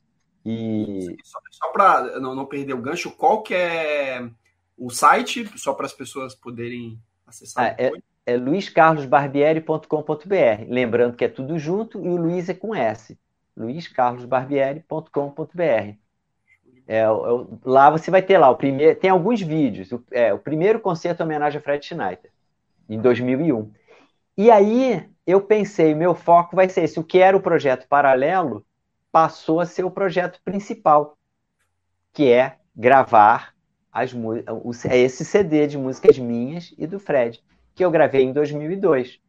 E... Só, só para não, não perder o gancho, qual que é o site, só para as pessoas poderem acessar? Ah, é, é luiscarlosbarbieri.com.br. Lembrando que é tudo junto e o Luiz é com S. luiscarlosbarbieri.com.br. É, é, lá você vai ter lá o primeiro, tem alguns vídeos. O, é, o primeiro concerto em homenagem a Fred Schneider, em 2001. E aí eu pensei, meu foco vai ser esse. O que era o projeto paralelo passou a ser o projeto principal, que é gravar as, esse CD de músicas minhas e do Fred que eu gravei em 2002.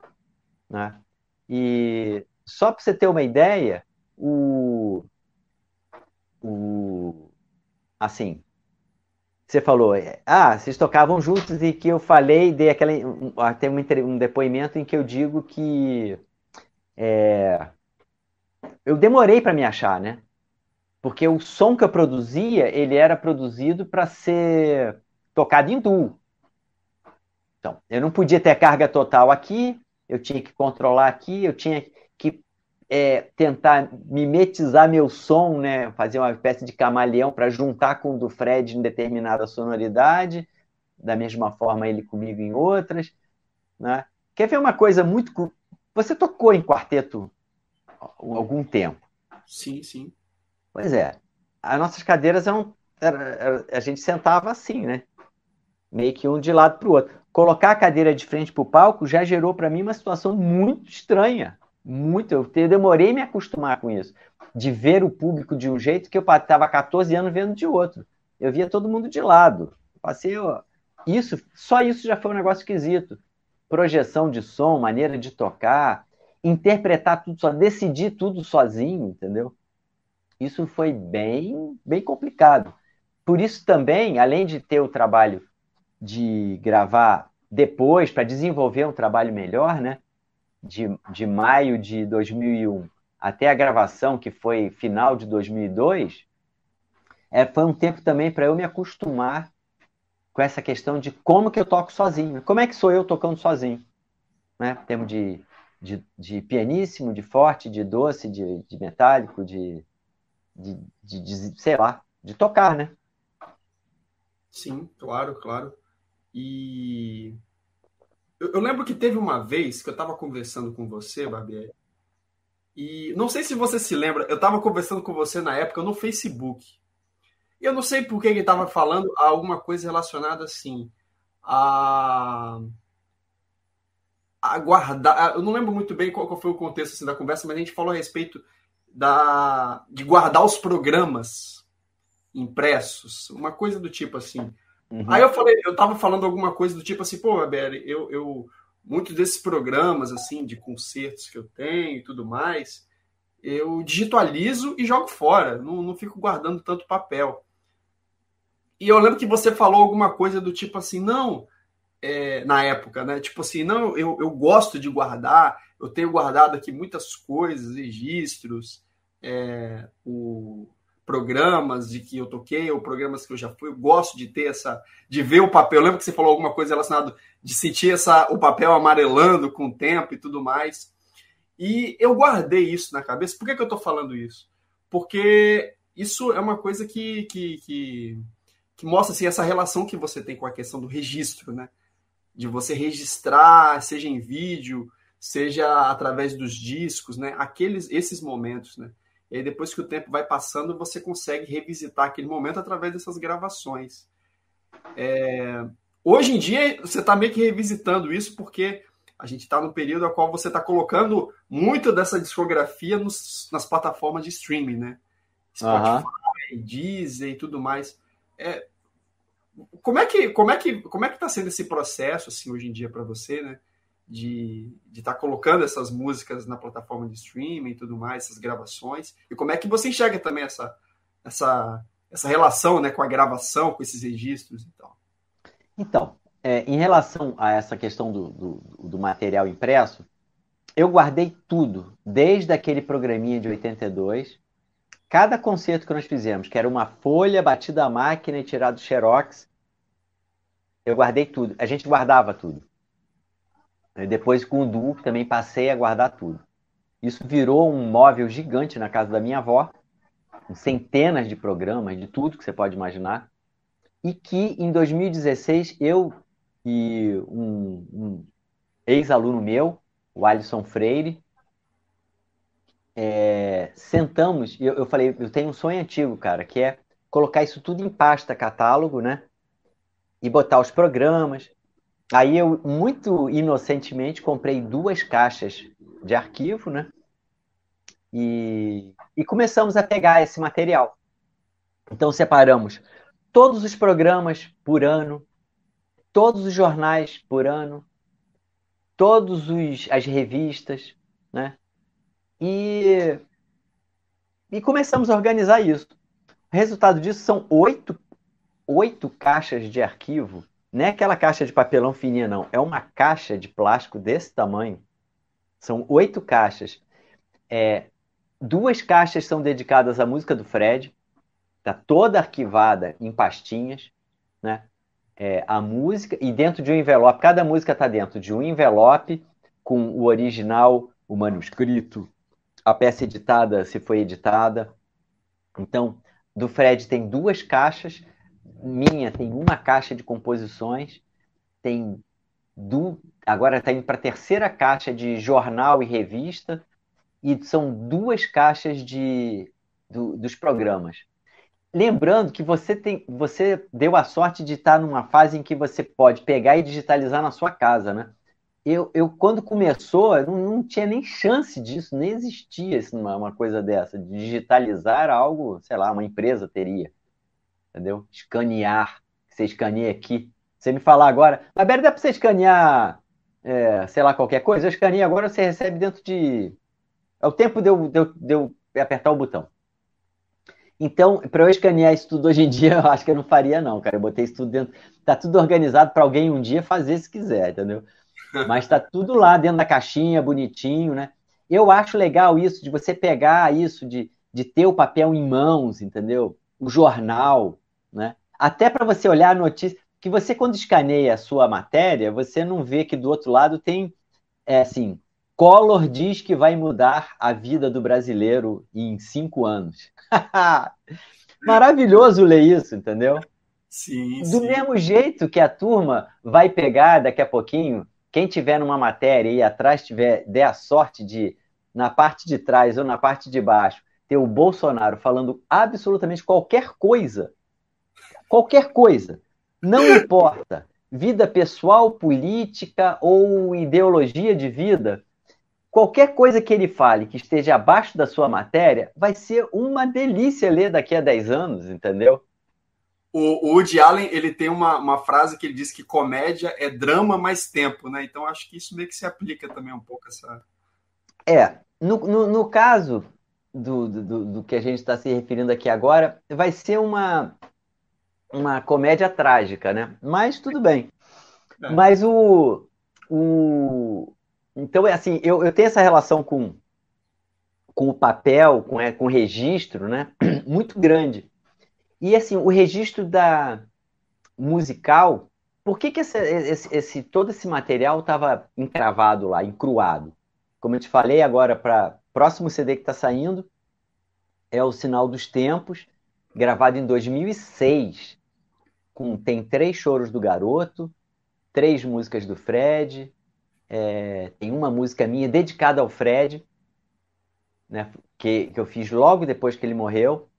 Né? E só para você ter uma ideia, o, o assim, você falou, ah, vocês tocavam juntos e que eu falei, dei aquela, tem um, um depoimento em que eu digo que é, eu demorei para me achar, né? Porque o som que eu produzia, ele era produzido para ser tocado em duo. Então, eu não podia ter carga total aqui, eu tinha que controlar aqui, eu tinha que é, tentar mimetizar meu som, né, fazer uma espécie de camaleão para juntar com o do Fred em determinada sonoridade, da mesma forma ele comigo em outras. Né? Quer ver uma coisa muito. Você tocou em quarteto algum tempo? Sim, sim. Pois é. As nossas cadeiras eram. Era, era, a gente sentava assim, né? Meio que um de lado para o outro colocar a cadeira de frente para o palco já gerou para mim uma situação muito estranha. Muito. Eu, demorei a me acostumar com isso. De ver o público de um jeito que eu estava 14 anos vendo de outro. Eu via todo mundo de lado. Passei. Ó, isso, só isso já foi um negócio esquisito. Projeção de som, maneira de tocar, interpretar tudo só, decidir tudo sozinho, entendeu? Isso foi bem, bem complicado. Por isso também, além de ter o trabalho de gravar depois para desenvolver um trabalho melhor, né? De, de maio de 2001 até a gravação, que foi final de 2002, é, foi um tempo também para eu me acostumar com essa questão de como que eu toco sozinho. Como é que sou eu tocando sozinho? Né? Temos de, de, de pianíssimo, de forte, de doce, de, de metálico, de, de, de, de, sei lá, de tocar, né? Sim, claro, claro. E eu, eu, lembro que teve uma vez que eu estava conversando com você, Barbieri, e não sei se você se lembra, eu estava conversando com você na época no Facebook. E eu não sei por que ele estava falando alguma coisa relacionada assim a a guardar. Eu não lembro muito bem qual foi o contexto assim, da conversa, mas a gente falou a respeito da, de guardar os programas impressos, uma coisa do tipo assim. Uhum. Aí eu falei, eu tava falando alguma coisa do tipo assim, pô, Beri, eu, eu muitos desses programas assim de concertos que eu tenho e tudo mais, eu digitalizo e jogo fora, não, não fico guardando tanto papel. E eu lembro que você falou alguma coisa do tipo assim, não, é, na época, né? Tipo assim, não, eu, eu gosto de guardar, eu tenho guardado aqui muitas coisas, registros, é, o, programas de que eu toquei ou programas que eu já fui, eu gosto de ter essa, de ver o papel. Eu lembro que você falou alguma coisa relacionada de sentir essa, o papel amarelando com o tempo e tudo mais. E eu guardei isso na cabeça. Por que, que eu estou falando isso? Porque isso é uma coisa que, que, que, que mostra assim, essa relação que você tem com a questão do registro, né? De você registrar, seja em vídeo, seja através dos discos, né? Aqueles, esses momentos, né? E aí, depois que o tempo vai passando, você consegue revisitar aquele momento através dessas gravações. É... Hoje em dia, você está meio que revisitando isso, porque a gente está no período no qual você está colocando muito dessa discografia nos, nas plataformas de streaming, né? Spotify, uhum. Deezer e tudo mais. É... como é que como é que como é que está sendo esse processo assim hoje em dia para você, né? De estar tá colocando essas músicas na plataforma de streaming e tudo mais, essas gravações. E como é que você enxerga também essa essa essa relação, né, com a gravação, com esses registros e tal? Então, é, em relação a essa questão do, do, do material impresso, eu guardei tudo, desde aquele programinha de 82 cada concerto que nós fizemos, que era uma folha batida à máquina e tirado xerox, eu guardei tudo. A gente guardava tudo. E depois, com o duo, também passei a guardar tudo. Isso virou um móvel gigante na casa da minha avó, com centenas de programas, de tudo que você pode imaginar. E que em 2016 eu e um, um ex-aluno meu, o Alisson Freire, é, sentamos e eu, eu falei, eu tenho um sonho antigo, cara, que é colocar isso tudo em pasta, catálogo, né? E botar os programas. Aí eu, muito inocentemente, comprei duas caixas de arquivo, né? E, e começamos a pegar esse material. Então separamos todos os programas por ano, todos os jornais por ano, todas as revistas, né? E, e começamos a organizar isso. O resultado disso são oito, oito caixas de arquivo. Não é aquela caixa de papelão fininha, não. É uma caixa de plástico desse tamanho. São oito caixas. É, duas caixas são dedicadas à música do Fred. Está toda arquivada em pastinhas. Né? É, a música, e dentro de um envelope, cada música está dentro de um envelope com o original, o manuscrito, a peça editada, se foi editada. Então, do Fred tem duas caixas, minha tem uma caixa de composições, tem du... agora está indo para a terceira caixa de jornal e revista, e são duas caixas de, do, dos programas. Lembrando que você, tem, você deu a sorte de estar numa fase em que você pode pegar e digitalizar na sua casa, né? eu, eu quando começou, não, não tinha nem chance disso, nem existia uma, uma coisa dessa. Digitalizar algo, sei lá, uma empresa teria. Entendeu? Escanear. Você escaneia aqui. Você me falar agora, mas dá para você escanear, é, sei lá, qualquer coisa? Eu escaneei agora, você recebe dentro de. É o tempo de eu, de eu, de eu apertar o botão. Então, para eu escanear isso tudo hoje em dia, eu acho que eu não faria, não, cara. Eu botei isso tudo dentro. Tá tudo organizado para alguém um dia fazer se quiser, entendeu? Mas está tudo lá dentro da caixinha, bonitinho, né? Eu acho legal isso, de você pegar isso, de, de ter o papel em mãos, entendeu? O jornal, né? Até para você olhar a notícia, que você quando escaneia a sua matéria, você não vê que do outro lado tem, é assim, Collor diz que vai mudar a vida do brasileiro em cinco anos. Maravilhoso ler isso, entendeu? Sim, Do sim. mesmo jeito que a turma vai pegar daqui a pouquinho quem tiver numa matéria e atrás tiver der a sorte de, na parte de trás ou na parte de baixo, ter o Bolsonaro falando absolutamente qualquer coisa, qualquer coisa, não importa, vida pessoal, política ou ideologia de vida, qualquer coisa que ele fale que esteja abaixo da sua matéria, vai ser uma delícia ler daqui a 10 anos, entendeu? o, o Woody Allen ele tem uma, uma frase que ele diz que comédia é drama mais tempo, né? Então acho que isso meio que se aplica também um pouco essa. É, no, no, no caso do, do, do, que a gente está se referindo aqui agora, vai ser uma, uma comédia trágica, né? Mas tudo bem. É. Mas o, o. Então, é assim, eu, eu tenho essa relação com, com o papel, com, é, com o registro, né? Muito grande. E assim, o registro da musical, por que, que esse, esse, esse todo esse material estava encravado lá, encruado? Como eu te falei agora, para próximo CD que está saindo, é o Sinal dos Tempos, gravado em 2006. Com, tem três choros do garoto, três músicas do Fred, é, tem uma música minha dedicada ao Fred, né, que, que eu fiz logo depois que ele morreu.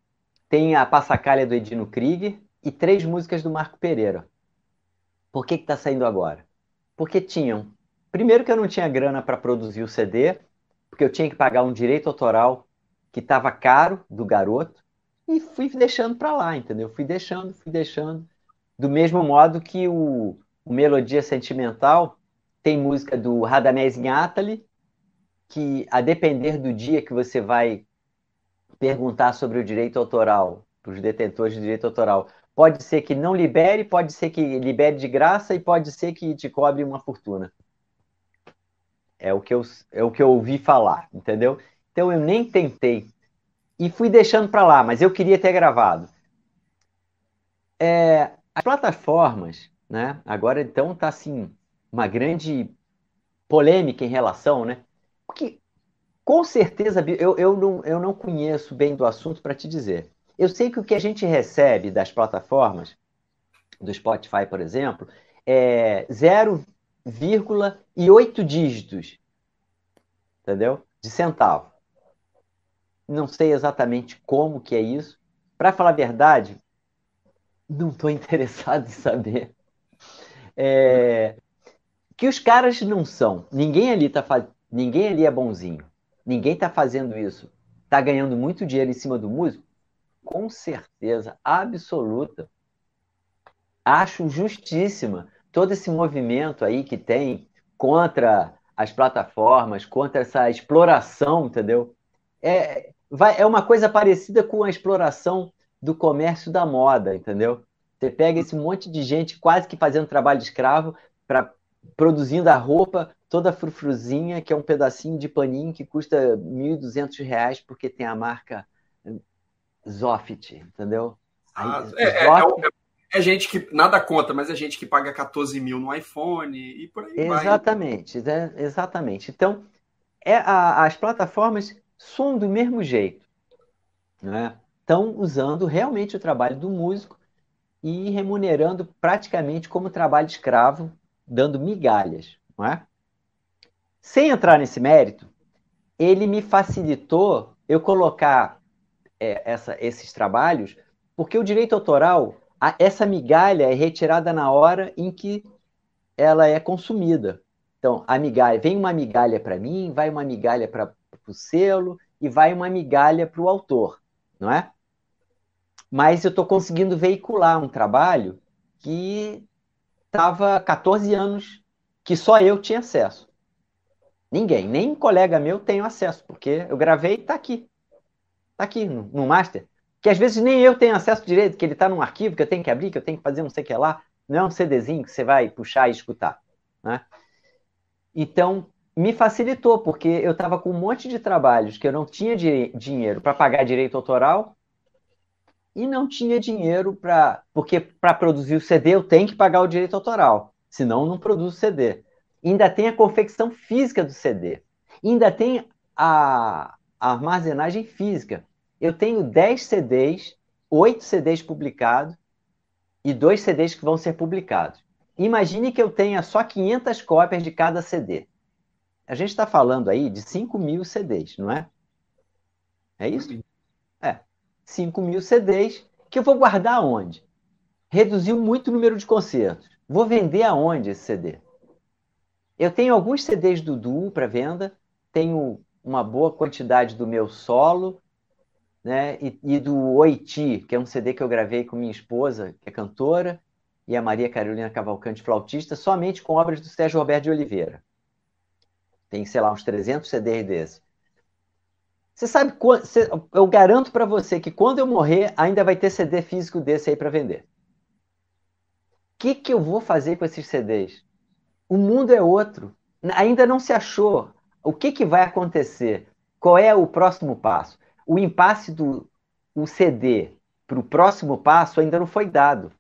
Tem a Passacalha do Edino Krieger e três músicas do Marco Pereira. Por que está saindo agora? Porque tinham. Primeiro que eu não tinha grana para produzir o CD, porque eu tinha que pagar um direito autoral que estava caro do garoto, e fui deixando para lá, entendeu? Fui deixando, fui deixando. Do mesmo modo que o, o Melodia Sentimental tem música do Radamés Inátali, que a depender do dia que você vai perguntar sobre o direito autoral para os detentores de direito autoral, pode ser que não libere, pode ser que libere de graça e pode ser que te cobre uma fortuna. É o que eu, é o que eu ouvi falar, entendeu? Então eu nem tentei e fui deixando para lá, mas eu queria ter gravado. É, as plataformas, né? Agora então tá assim uma grande polêmica em relação, né? Porque com certeza eu, eu, não, eu não conheço bem do assunto para te dizer. Eu sei que o que a gente recebe das plataformas, do Spotify, por exemplo, é 0,8 dígitos, entendeu? De centavo. Não sei exatamente como que é isso. Para falar a verdade, não estou interessado em saber. É, que os caras não são. Ninguém ali tá ninguém ali é bonzinho. Ninguém está fazendo isso. Está ganhando muito dinheiro em cima do músico? Com certeza absoluta. Acho justíssima todo esse movimento aí que tem contra as plataformas, contra essa exploração, entendeu? É, vai, é uma coisa parecida com a exploração do comércio da moda, entendeu? Você pega esse monte de gente quase que fazendo trabalho de escravo para produzindo a roupa toda frufruzinha, que é um pedacinho de paninho que custa R$ 1.200 porque tem a marca Zofit, entendeu? Aí, ah, é, é, é, é, gente que nada conta, mas é gente que paga 14 mil no iPhone e por aí exatamente, vai. Exatamente, exatamente. Então, é, a, as plataformas são do mesmo jeito. Né? Estão usando realmente o trabalho do músico e remunerando praticamente como trabalho escravo, dando migalhas. Não é? Sem entrar nesse mérito, ele me facilitou eu colocar é, essa, esses trabalhos, porque o direito autoral, a, essa migalha é retirada na hora em que ela é consumida. Então, a migalha, vem uma migalha para mim, vai uma migalha para o selo e vai uma migalha para o autor, não é? Mas eu estou conseguindo veicular um trabalho que estava 14 anos que só eu tinha acesso. Ninguém, nem um colega meu tem acesso, porque eu gravei e está aqui. Está aqui no, no master. Que às vezes nem eu tenho acesso direito, que ele está num arquivo que eu tenho que abrir, que eu tenho que fazer não sei o que lá. Não é um CDzinho que você vai puxar e escutar. Né? Então, me facilitou, porque eu estava com um monte de trabalhos que eu não tinha dinheiro para pagar direito autoral e não tinha dinheiro para. Porque para produzir o CD eu tenho que pagar o direito autoral, senão não produzo CD. Ainda tem a confecção física do CD. Ainda tem a, a armazenagem física. Eu tenho 10 CDs, 8 CDs publicados e 2 CDs que vão ser publicados. Imagine que eu tenha só 500 cópias de cada CD. A gente está falando aí de 5 mil CDs, não é? É isso? É. 5 mil CDs que eu vou guardar onde? Reduziu muito o número de concertos. Vou vender aonde esse CD? Eu tenho alguns CDs do Duo para venda, tenho uma boa quantidade do meu solo, né? E, e, do Oiti, que é um CD que eu gravei com minha esposa, que é cantora, e a Maria Carolina Cavalcante, flautista, somente com obras do Sérgio Roberto de Oliveira. Tem, sei lá, uns 300 CDs desse. Você sabe, eu garanto para você que quando eu morrer, ainda vai ter CD físico desse aí para vender. O que, que eu vou fazer com esses CDs? O mundo é outro. Ainda não se achou o que, que vai acontecer? Qual é o próximo passo? O impasse do o CD para o próximo passo ainda não foi dado.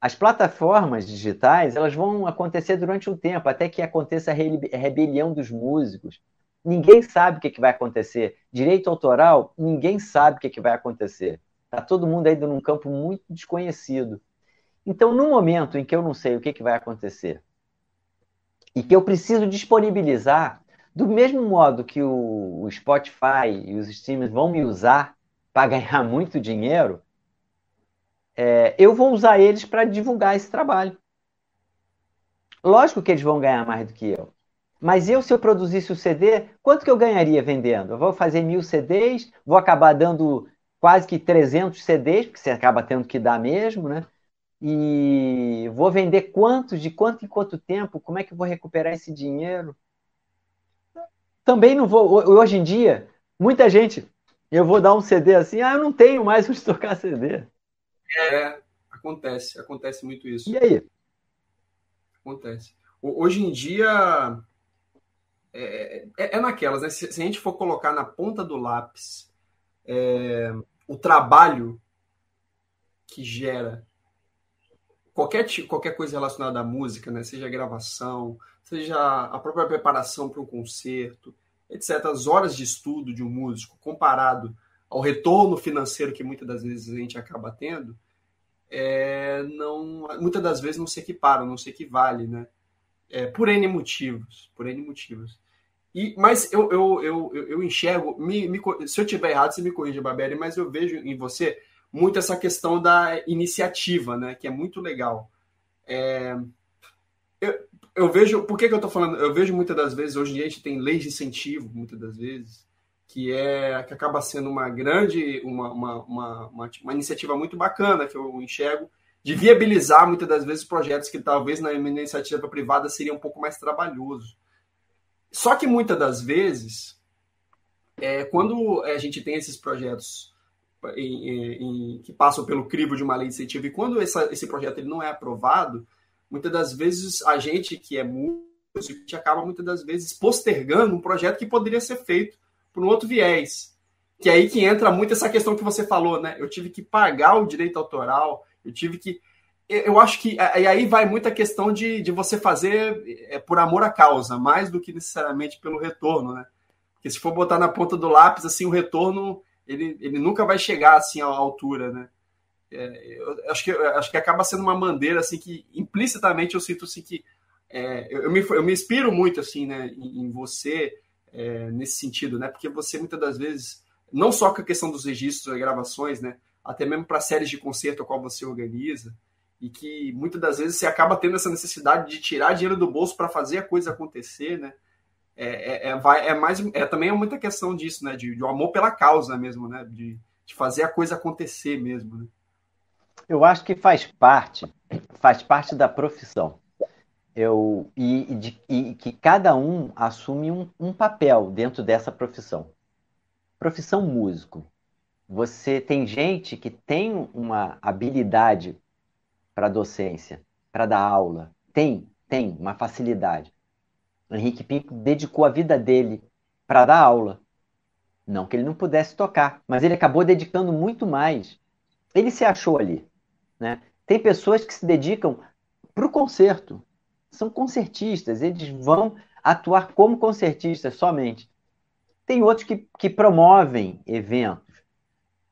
As plataformas digitais elas vão acontecer durante um tempo, até que aconteça a rebelião dos músicos. Ninguém sabe o que, que vai acontecer. Direito autoral, ninguém sabe o que, que vai acontecer. Está todo mundo ainda num campo muito desconhecido. Então, no momento em que eu não sei o que, que vai acontecer e que eu preciso disponibilizar do mesmo modo que o, o Spotify e os streamers vão me usar para ganhar muito dinheiro, é, eu vou usar eles para divulgar esse trabalho. Lógico que eles vão ganhar mais do que eu. Mas eu, se eu produzisse o CD, quanto que eu ganharia vendendo? Eu vou fazer mil CDs, vou acabar dando quase que 300 CDs, porque você acaba tendo que dar mesmo, né? e vou vender quantos, de quanto em quanto tempo, como é que eu vou recuperar esse dinheiro? Também não vou. Hoje em dia, muita gente, eu vou dar um CD assim, ah, eu não tenho mais onde tocar CD. É, acontece, acontece muito isso. E aí? Acontece. Hoje em dia, é, é, é naquelas, né? Se, se, a gente for colocar na ponta do lápis é, o trabalho que gera qualquer, qualquer coisa relacionada à música, né? seja gravação, seja a própria preparação para um concerto, etc., as horas de estudo de um músico comparado ao retorno financeiro que muitas das vezes a gente acaba tendo, é, não, muitas das vezes não se equiparam, não se equivale, né? É, por N motivos, por N motivos. E, mas eu, eu, eu, eu enxergo, me, me, se eu tiver errado, você me corrija, Barbieri, mas eu vejo em você muito essa questão da iniciativa, né? Que é muito legal. É, eu, eu vejo, por que, que eu estou falando? Eu vejo muitas das vezes, hoje em dia a gente tem leis de incentivo, muitas das vezes, que é que acaba sendo uma grande, uma, uma, uma, uma, iniciativa muito bacana que eu enxergo de viabilizar muitas das vezes projetos que talvez na iniciativa privada seria um pouco mais trabalhoso. Só que muitas das vezes, é, quando a gente tem esses projetos em, em, que passam pelo crivo de uma lei de incentivo e quando essa, esse projeto ele não é aprovado, muitas das vezes a gente que é músico, a gente acaba muitas das vezes postergando um projeto que poderia ser feito por um outro viés. Que é aí que entra muito essa questão que você falou, né? Eu tive que pagar o direito autoral, eu tive que. Eu acho que. E aí vai muita questão de, de você fazer é, por amor à causa, mais do que necessariamente pelo retorno, né? Porque se for botar na ponta do lápis, assim, o retorno ele, ele nunca vai chegar assim à altura, né? É, eu acho que acho que acaba sendo uma bandeira assim que implicitamente eu sinto assim que é, eu, eu, me, eu me inspiro muito assim, né, em, em você é, nesse sentido, né? Porque você muitas das vezes não só com a questão dos registros e gravações, né? Até mesmo para séries de concerto a qual você organiza e que muitas das vezes você acaba tendo essa necessidade de tirar dinheiro do bolso para fazer a coisa acontecer, né? É, é, é, vai, é mais é também é muita questão disso, né? De, de um amor pela causa mesmo, né? De, de fazer a coisa acontecer mesmo. Né? Eu acho que faz parte, faz parte da profissão. Eu, e, de, e que cada um assume um, um papel dentro dessa profissão. Profissão músico. Você tem gente que tem uma habilidade para docência, para dar aula. Tem, tem uma facilidade. Henrique Pinto dedicou a vida dele para dar aula. Não que ele não pudesse tocar, mas ele acabou dedicando muito mais. Ele se achou ali. Né? Tem pessoas que se dedicam para o concerto. São concertistas, eles vão atuar como concertistas somente. Tem outros que, que promovem eventos.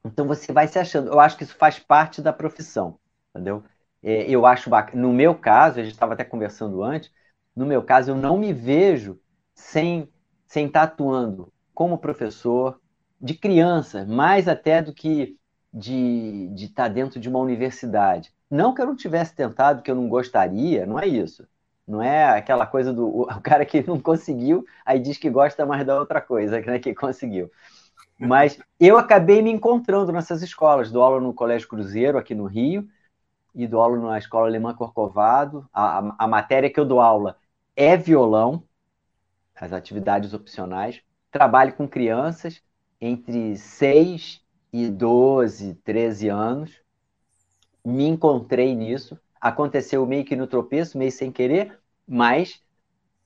Então você vai se achando. Eu acho que isso faz parte da profissão, entendeu? É, eu acho bacana. No meu caso, a gente estava até conversando antes, no meu caso, eu não me vejo sem, sem estar atuando como professor de criança, mais até do que de, de estar dentro de uma universidade. Não que eu não tivesse tentado, que eu não gostaria, não é isso. Não é aquela coisa do o cara que não conseguiu, aí diz que gosta mais da outra coisa, né, que conseguiu. Mas eu acabei me encontrando nessas escolas. Dou aula no Colégio Cruzeiro, aqui no Rio, e dou aula na Escola Alemã Corcovado. A, a, a matéria que eu dou aula é violão, as atividades opcionais. Trabalho com crianças entre 6 e 12, 13 anos. Me encontrei nisso. Aconteceu meio que no tropeço, meio sem querer, mas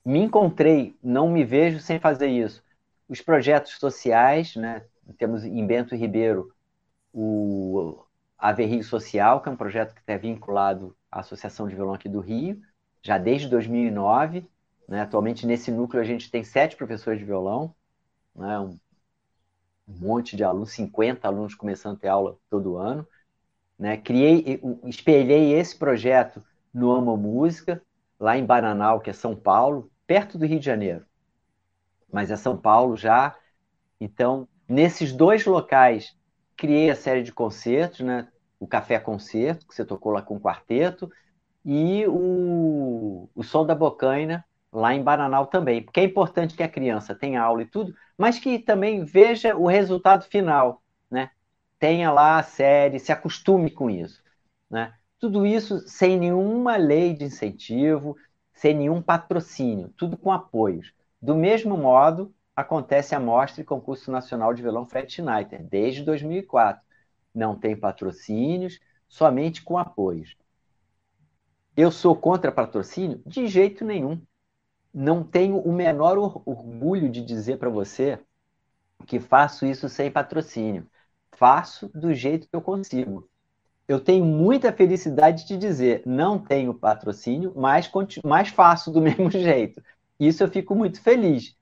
me encontrei, não me vejo sem fazer isso. Os projetos sociais, né? Temos em Bento Ribeiro o Averrio Social, que é um projeto que está vinculado à Associação de Violão aqui do Rio já desde 2009. Né? Atualmente, nesse núcleo, a gente tem sete professores de violão, né? um monte de alunos, 50 alunos começando a ter aula todo ano. Né? Criei, espelhei esse projeto no Amo Música, lá em Bananal, que é São Paulo, perto do Rio de Janeiro. Mas é São Paulo já. Então, nesses dois locais, criei a série de concertos, né? o Café Concerto, que você tocou lá com o quarteto, e o, o som da bocaina lá em Bananal também, porque é importante que a criança tenha aula e tudo, mas que também veja o resultado final? Tenha lá a série, se acostume com isso, né? Tudo isso sem nenhuma lei de incentivo, sem nenhum patrocínio, tudo com apoios. Do mesmo modo, acontece a Mostra e Concurso Nacional de Violão Fred Schneider, desde 2004. Não tem patrocínios, somente com apoios. Eu sou contra patrocínio? De jeito nenhum. Não tenho o menor orgulho de dizer para você que faço isso sem patrocínio. Faço do jeito que eu consigo. Eu tenho muita felicidade de dizer, não tenho patrocínio, mas, mas faço do mesmo jeito. Isso eu fico muito feliz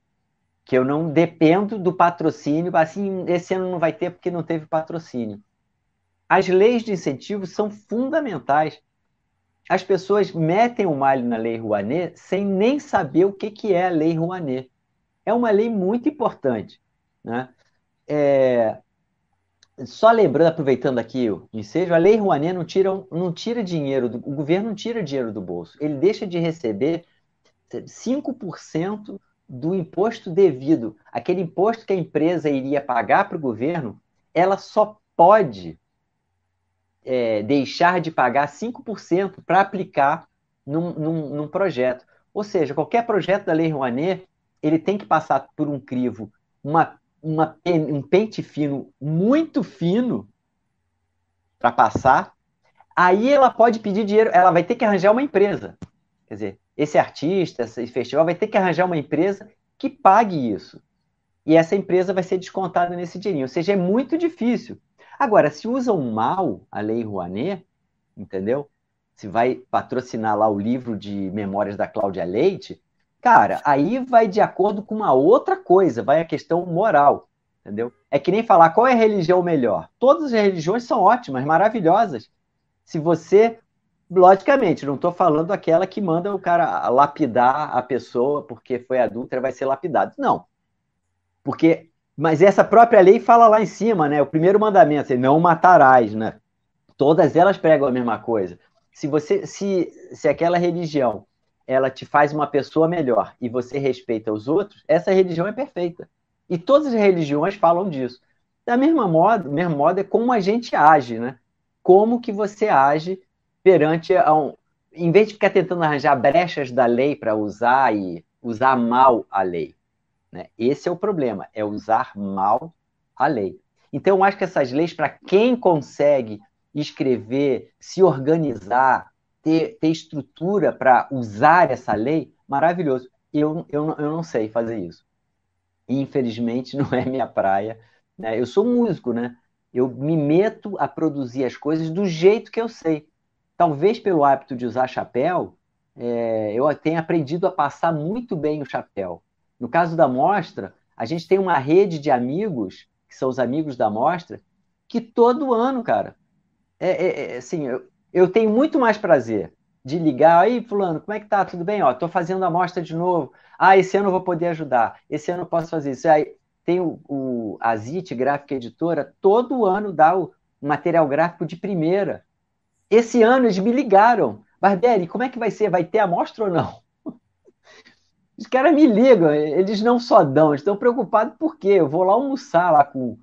que eu não dependo do patrocínio, assim, esse ano não vai ter porque não teve patrocínio. As leis de incentivo são fundamentais. As pessoas metem o malho na lei Rouanet sem nem saber o que, que é a lei Rouanet. É uma lei muito importante. Né? É... Só lembrando, aproveitando aqui o ensejo, a lei Rouanet não tira, não tira dinheiro, do... o governo não tira dinheiro do bolso. Ele deixa de receber 5% do imposto devido, aquele imposto que a empresa iria pagar para o governo, ela só pode é, deixar de pagar 5% para aplicar num, num, num, projeto. Ou seja, qualquer projeto da Lei Rouanet, ele tem que passar por um crivo, uma, uma, um pente fino, muito fino, para passar. Aí ela pode pedir dinheiro, ela vai ter que arranjar uma empresa. Quer dizer, esse artista, esse festival vai ter que arranjar uma empresa que pague isso. E essa empresa vai ser descontada nesse dinheirinho. Ou seja, é muito difícil. Agora, se usam mal a Lei Rouanet, entendeu? Se vai patrocinar lá o livro de memórias da Cláudia Leite, cara, aí vai de acordo com uma outra coisa, vai a questão moral, entendeu? É que nem falar qual é a religião melhor. Todas as religiões são ótimas, maravilhosas. Se você Logicamente, não estou falando aquela que manda o cara lapidar a pessoa porque foi adulta, vai ser lapidado. Não. Porque, mas essa própria lei fala lá em cima, né? O primeiro mandamento, não matarás, né? Todas elas pregam a mesma coisa. Se você, se, se aquela religião ela te faz uma pessoa melhor e você respeita os outros, essa religião é perfeita. E todas as religiões falam disso. Da mesma modo, mesmo modo é como a gente age, né? Como que você age perante a um. Em vez de ficar tentando arranjar brechas da lei para usar e usar mal a lei. Né? Esse é o problema, é usar mal a lei. Então, eu acho que essas leis, para quem consegue escrever, se organizar, ter, ter estrutura para usar essa lei, maravilhoso. Eu, eu, eu não sei fazer isso. Infelizmente, não é minha praia. Né? Eu sou músico, né? Eu me meto a produzir as coisas do jeito que eu sei talvez pelo hábito de usar chapéu, é, eu tenha aprendido a passar muito bem o chapéu. No caso da mostra, a gente tem uma rede de amigos, que são os amigos da mostra, que todo ano, cara, é, é, é assim, eu, eu, tenho muito mais prazer de ligar, aí, fulano, como é que tá? Tudo bem? Ó, tô fazendo a mostra de novo. Ah, esse ano eu vou poder ajudar. Esse ano eu posso fazer isso. Aí tem o, o a Gráfica Editora, todo ano dá o material gráfico de primeira. Esse ano eles me ligaram. Barbieri, como é que vai ser? Vai ter amostra ou não? Os caras me ligam, eles não só dão, estão preocupados por quê? Eu vou lá almoçar lá com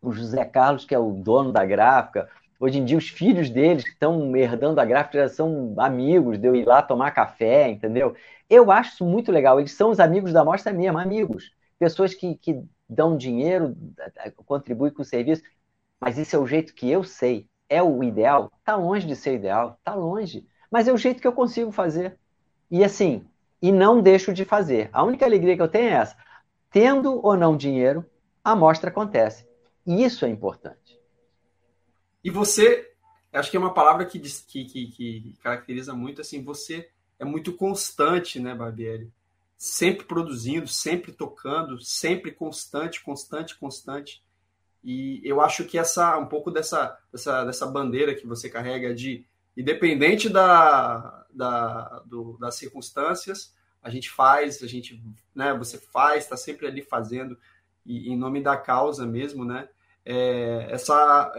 o José Carlos, que é o dono da gráfica. Hoje em dia, os filhos deles que estão herdando a gráfica já são amigos de eu ir lá tomar café, entendeu? Eu acho isso muito legal. Eles são os amigos da mostra mesmo, amigos. Pessoas que, que dão dinheiro, contribuem com o serviço. Mas isso é o jeito que eu sei é o ideal? Está longe de ser ideal, está longe. Mas é o jeito que eu consigo fazer. E assim, e não deixo de fazer. A única alegria que eu tenho é essa. Tendo ou não dinheiro, a amostra acontece. E isso é importante. E você, acho que é uma palavra que, que, que, que caracteriza muito assim, você é muito constante, né, Barbieri? Sempre produzindo, sempre tocando, sempre constante, constante, constante. E eu acho que essa um pouco dessa, dessa, dessa bandeira que você carrega de independente da, da, do, das circunstâncias, a gente faz, a gente, né, você faz, está sempre ali fazendo, e em nome da causa mesmo, né? É, essa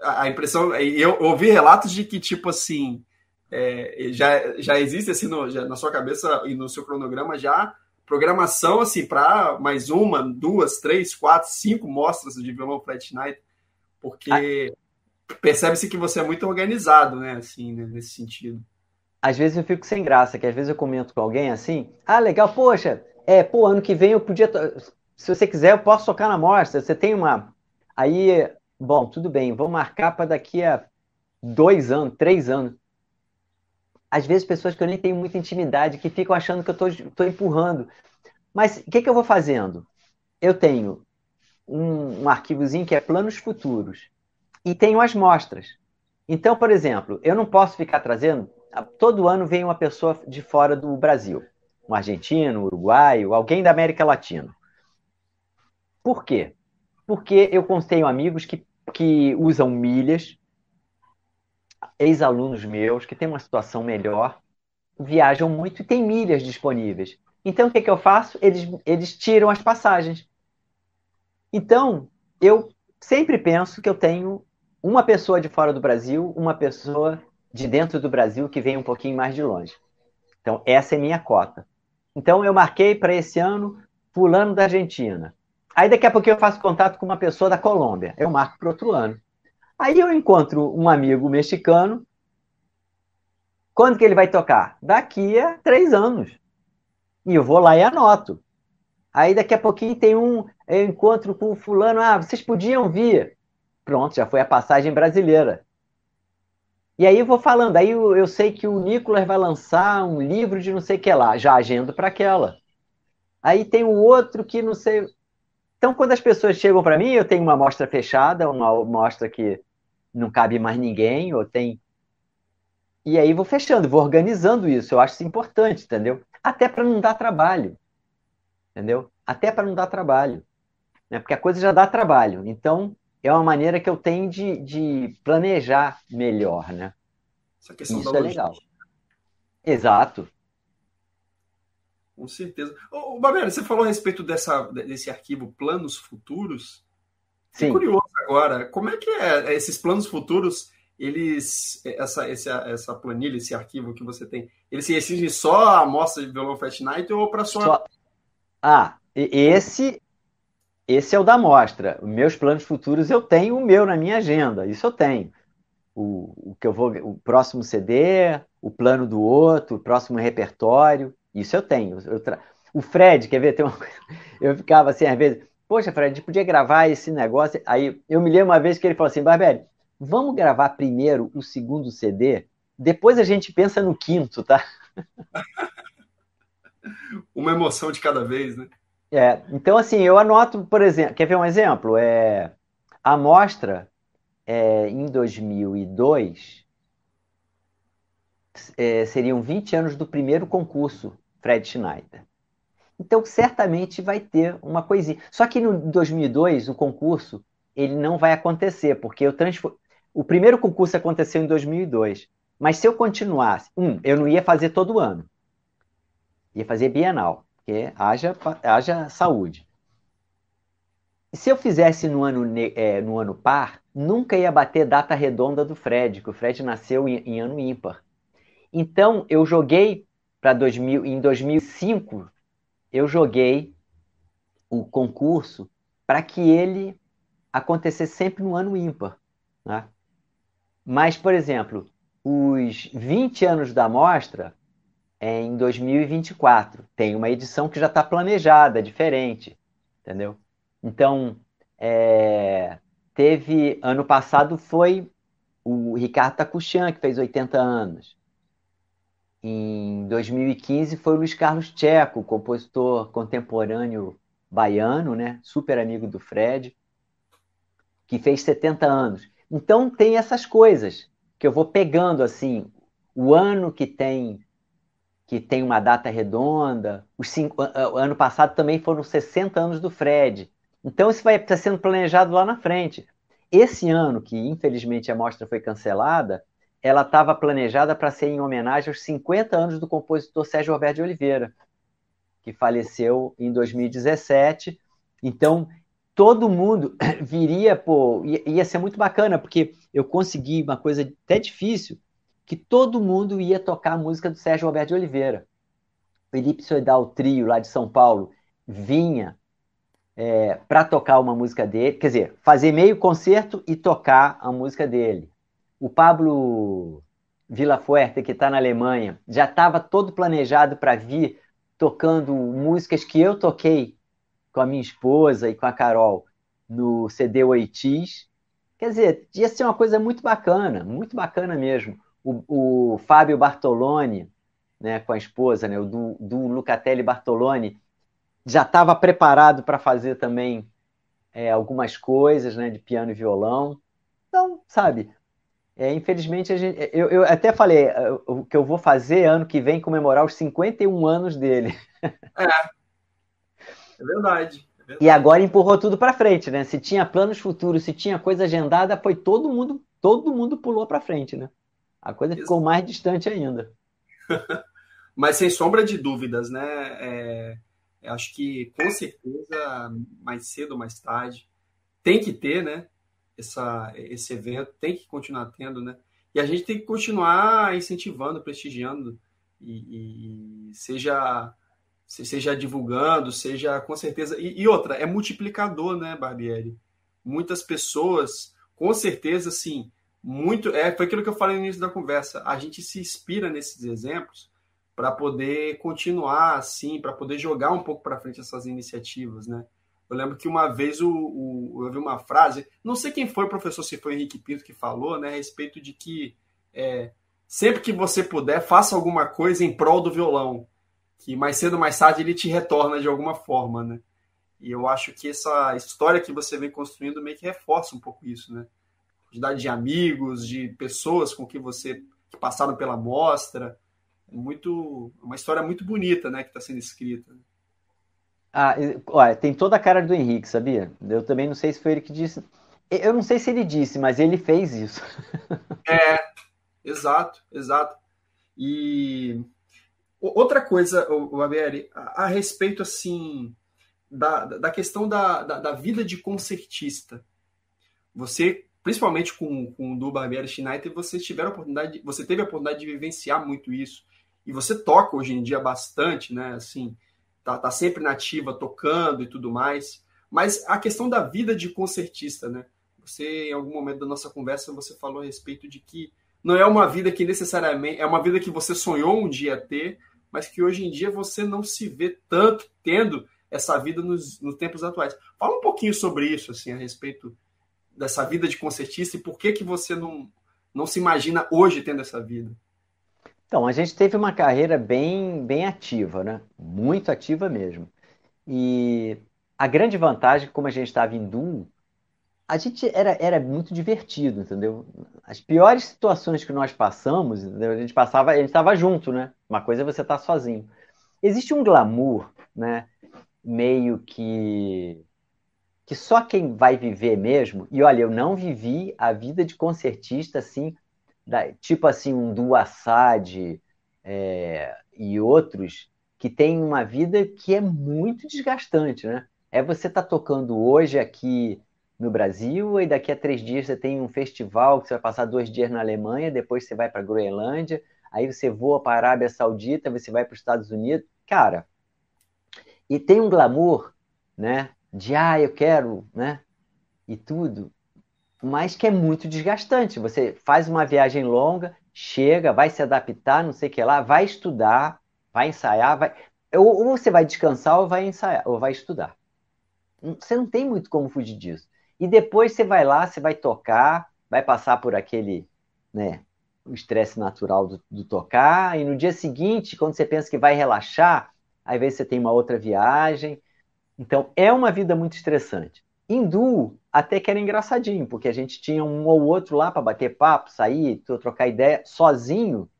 a impressão, eu ouvi relatos de que tipo assim é, já, já existe assim no, já, na sua cabeça e no seu cronograma já programação assim para mais uma, duas, três, quatro, cinco mostras de violão Flat Night, porque percebe-se que você é muito organizado, né? Assim, né? nesse sentido. Às vezes eu fico sem graça, que às vezes eu comento com alguém assim, ah, legal, poxa, é, pô, ano que vem eu podia. Se você quiser, eu posso tocar na mostra. Você tem uma. Aí, bom, tudo bem, vamos marcar para daqui a dois anos, três anos. Às vezes, pessoas que eu nem tenho muita intimidade, que ficam achando que eu estou empurrando. Mas o que, que eu vou fazendo? Eu tenho um, um arquivozinho que é planos futuros e tenho as mostras. Então, por exemplo, eu não posso ficar trazendo. Todo ano vem uma pessoa de fora do Brasil, um argentino, um uruguaio, alguém da América Latina. Por quê? Porque eu tenho amigos que, que usam milhas, ex-alunos meus que têm uma situação melhor, viajam muito e têm milhas disponíveis. Então, o que, que eu faço? Eles, eles tiram as passagens. Então, eu sempre penso que eu tenho uma pessoa de fora do Brasil, uma pessoa de dentro do Brasil que vem um pouquinho mais de longe. Então, essa é minha cota. Então, eu marquei para esse ano fulano da Argentina. Aí, daqui a pouco, eu faço contato com uma pessoa da Colômbia. Eu marco para outro ano. Aí, eu encontro um amigo mexicano. Quando que ele vai tocar? Daqui a três anos. E eu vou lá e anoto. Aí, daqui a pouquinho, tem um encontro com o fulano. Ah, vocês podiam vir. Pronto, já foi a passagem brasileira. E aí eu vou falando, aí eu, eu sei que o Nicolas vai lançar um livro de não sei o que lá, já agendo para aquela. Aí tem o outro que não sei. Então, quando as pessoas chegam para mim, eu tenho uma amostra fechada, uma amostra que não cabe mais ninguém, ou tem. E aí vou fechando, vou organizando isso. Eu acho isso importante, entendeu? Até para não dar trabalho. Entendeu? Até para não dar trabalho. Né? Porque a coisa já dá trabalho. Então, é uma maneira que eu tenho de, de planejar melhor, né? Essa questão Isso da é legal. Exato. Com certeza. Ô, Babiana, você falou a respeito dessa, desse arquivo Planos Futuros. Sim. curioso agora, como é que é esses planos futuros, eles, essa, essa, essa planilha, esse arquivo que você tem, eles se só a amostra de violão Fat Night ou para sua... Só... Ah, esse esse é o da mostra. Meus planos futuros eu tenho o meu na minha agenda, isso eu tenho. O, o que eu vou, o próximo CD, o plano do outro, o próximo repertório, isso eu tenho. Eu tra... O Fred, quer ver? Tem uma. Eu ficava assim, às vezes, poxa, Fred, a gente podia gravar esse negócio. Aí eu me lembro uma vez que ele falou assim, Barberi, vamos gravar primeiro o segundo CD, depois a gente pensa no quinto, tá? uma emoção de cada vez, né? É, então, assim, eu anoto, por exemplo, quer ver um exemplo? É, a mostra é, em 2002 é, seriam 20 anos do primeiro concurso Fred Schneider. Então, certamente vai ter uma coisinha. Só que no 2002, o concurso ele não vai acontecer, porque eu transfor... o primeiro concurso aconteceu em 2002. Mas se eu continuasse, um, eu não ia fazer todo ano. Ia fazer bienal porque haja, haja saúde. Se eu fizesse no ano, é, no ano par, nunca ia bater data redonda do Fred, que o Fred nasceu em, em ano ímpar. Então, eu joguei para 2000, em 2005, eu joguei o concurso para que ele acontecesse sempre no ano ímpar. Né? Mas, por exemplo, os 20 anos da mostra é em 2024. Tem uma edição que já está planejada, diferente, entendeu? Então, é, teve ano passado foi o Ricardo Takuchan, que fez 80 anos. Em 2015 foi o Luiz Carlos Tcheco, compositor contemporâneo baiano, né? super amigo do Fred, que fez 70 anos. Então tem essas coisas que eu vou pegando assim, o ano que tem que tem uma data redonda. Os cinco, ano passado também foram 60 anos do Fred. Então isso vai estar sendo planejado lá na frente. Esse ano, que infelizmente a mostra foi cancelada, ela estava planejada para ser em homenagem aos 50 anos do compositor Sérgio Roberto de Oliveira, que faleceu em 2017. Então, todo mundo viria, pô, ia ser muito bacana, porque eu consegui uma coisa até difícil, que todo mundo ia tocar a música do Sérgio Roberto de Oliveira. Felipe Soidal Trio, lá de São Paulo, vinha é, para tocar uma música dele, quer dizer, fazer meio concerto e tocar a música dele. O Pablo Villafuerte, que está na Alemanha, já estava todo planejado para vir tocando músicas que eu toquei com a minha esposa e com a Carol no CD Oitis. Quer dizer, ia ser uma coisa muito bacana, muito bacana mesmo. O, o Fábio Bartoloni, né, com a esposa, né, o do, do Lucatelli Bartoloni, já estava preparado para fazer também é, algumas coisas né, de piano e violão. Então, sabe, é, infelizmente, gente, eu, eu, até falei é, o que eu vou fazer ano que vem comemorar os 51 anos dele. É, é verdade. É verdade. E agora empurrou tudo para frente, né? Se tinha planos futuros, se tinha coisa agendada, foi todo mundo, todo mundo pulou para frente, né? A coisa Exato. ficou mais distante ainda. Mas sem sombra de dúvidas, né? É, acho que com certeza, mais cedo ou mais tarde, tem que ter, né? Essa, esse evento, tem que continuar tendo, né? E a gente tem que continuar incentivando, prestigiando, e, e seja seja divulgando, seja com certeza. E, e, outra, é multiplicador, né, Barbieri? Muitas pessoas, com certeza, sim, muito. É, foi aquilo que eu falei no início da conversa. A gente se inspira nesses exemplos para poder continuar assim, para poder jogar um pouco para frente essas iniciativas, né? Eu lembro que uma vez o, o, eu vi uma frase, não sei quem foi professor, se foi o Henrique Pinto que falou, né, a respeito de que é, sempre que você puder, faça alguma coisa em prol do violão, que mais cedo ou mais tarde ele te retorna de alguma forma, né? E eu acho que essa história que você vem construindo meio que reforça um pouco isso, né? Quantidade de amigos, de pessoas com que você que passaram pela mostra, muito uma história muito bonita, né, que está sendo escrita. Ah, olha, tem toda a cara do Henrique, sabia? Eu também não sei se foi ele que disse. Eu não sei se ele disse, mas ele fez isso. é, exato, exato. E outra coisa, o Aberi, a, respeito assim da, da questão da, da, da, vida de concertista. Você, principalmente com, com o do Barbieri Schneider, você tiver a oportunidade, você teve a oportunidade de vivenciar muito isso. E você toca hoje em dia bastante, né? Assim, tá, tá sempre nativa, tocando e tudo mais. Mas a questão da vida de concertista, né? Você, em algum momento da nossa conversa, você falou a respeito de que não é uma vida que necessariamente é uma vida que você sonhou um dia ter, mas que hoje em dia você não se vê tanto tendo essa vida nos, nos tempos atuais. Fala um pouquinho sobre isso, assim, a respeito dessa vida de concertista e por que que você não, não se imagina hoje tendo essa vida. Então, a gente teve uma carreira bem, bem ativa, né? Muito ativa mesmo. E a grande vantagem, como a gente estava em duo, a gente era, era muito divertido, entendeu? As piores situações que nós passamos, entendeu? a gente passava, a gente estava junto, né? Uma coisa é você estar tá sozinho. Existe um glamour, né? Meio que que só quem vai viver mesmo. E olha, eu não vivi a vida de concertista assim da, tipo assim, um do Assad é, e outros que têm uma vida que é muito desgastante, né? É você tá tocando hoje aqui no Brasil e daqui a três dias você tem um festival que você vai passar dois dias na Alemanha, depois você vai para Groenlândia, aí você voa para a Arábia Saudita, você vai para os Estados Unidos, cara. E tem um glamour, né? De ah, eu quero, né? E tudo mas que é muito desgastante. Você faz uma viagem longa, chega, vai se adaptar, não sei o que lá, vai estudar, vai ensaiar, vai. Ou, você vai descansar ou vai ensaiar, ou vai estudar. Você não tem muito como fugir disso. E depois você vai lá, você vai tocar, vai passar por aquele, né, o estresse natural do, do tocar, e no dia seguinte, quando você pensa que vai relaxar, às vezes você tem uma outra viagem. Então, é uma vida muito estressante. Hindu até que era engraçadinho, porque a gente tinha um ou outro lá para bater papo, sair, trocar ideia sozinho.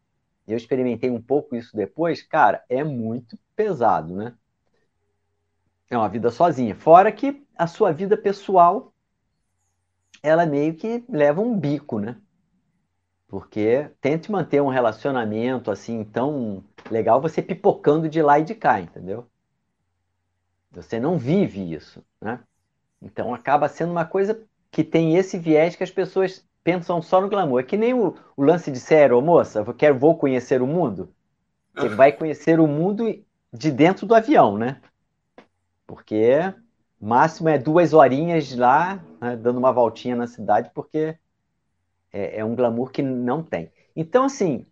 Eu experimentei um pouco isso depois, cara, é muito pesado, né? É uma vida sozinha. Fora que a sua vida pessoal ela meio que leva um bico, né? Porque tente manter um relacionamento assim tão legal, você pipocando de lá e de cá, entendeu? Você não vive isso, né? Então acaba sendo uma coisa que tem esse viés que as pessoas pensam só no glamour. É que nem o, o lance de ser ô moça, eu quero, vou conhecer o mundo. Você vai conhecer o mundo de dentro do avião, né? Porque máximo é duas horinhas lá, né, dando uma voltinha na cidade, porque é, é, um glamour que não tem. Então, assim,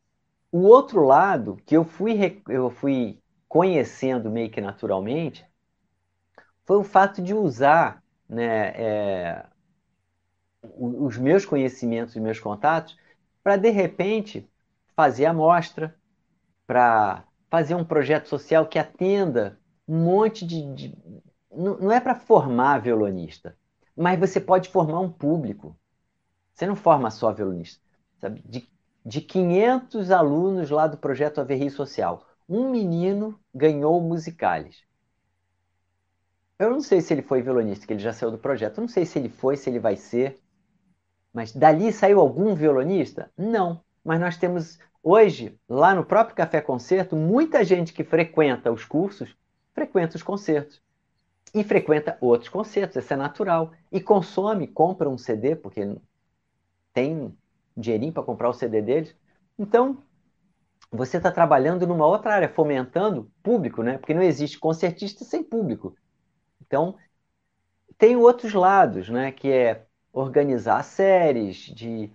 o outro lado que eu fui, eu fui conhecendo meio que naturalmente foi o fato de usar né, é, os meus conhecimentos e meus contatos para, de repente, fazer amostra, para fazer um projeto social que atenda um monte de. de não, é para formar violonista, mas você pode formar um público. Você não forma só violonista. Sabe? De, de 500 alunos lá do projeto Averri Social, um menino ganhou musicales. Eu não sei se ele foi violonista, que ele já saiu do projeto. Eu não sei se ele foi, se ele vai ser. Mas dali saiu algum violonista? Não. Mas nós temos hoje, lá no próprio Café Concerto, muita gente que frequenta os cursos, frequenta os concertos. E frequenta outros concertos, isso é natural. E consome, compra um CD, porque tem dinheirinho para comprar o CD deles. Então, você está trabalhando numa outra área, fomentando público, né? Porque não existe concertista sem público. Então, tem outros lados, né? Que é organizar séries, de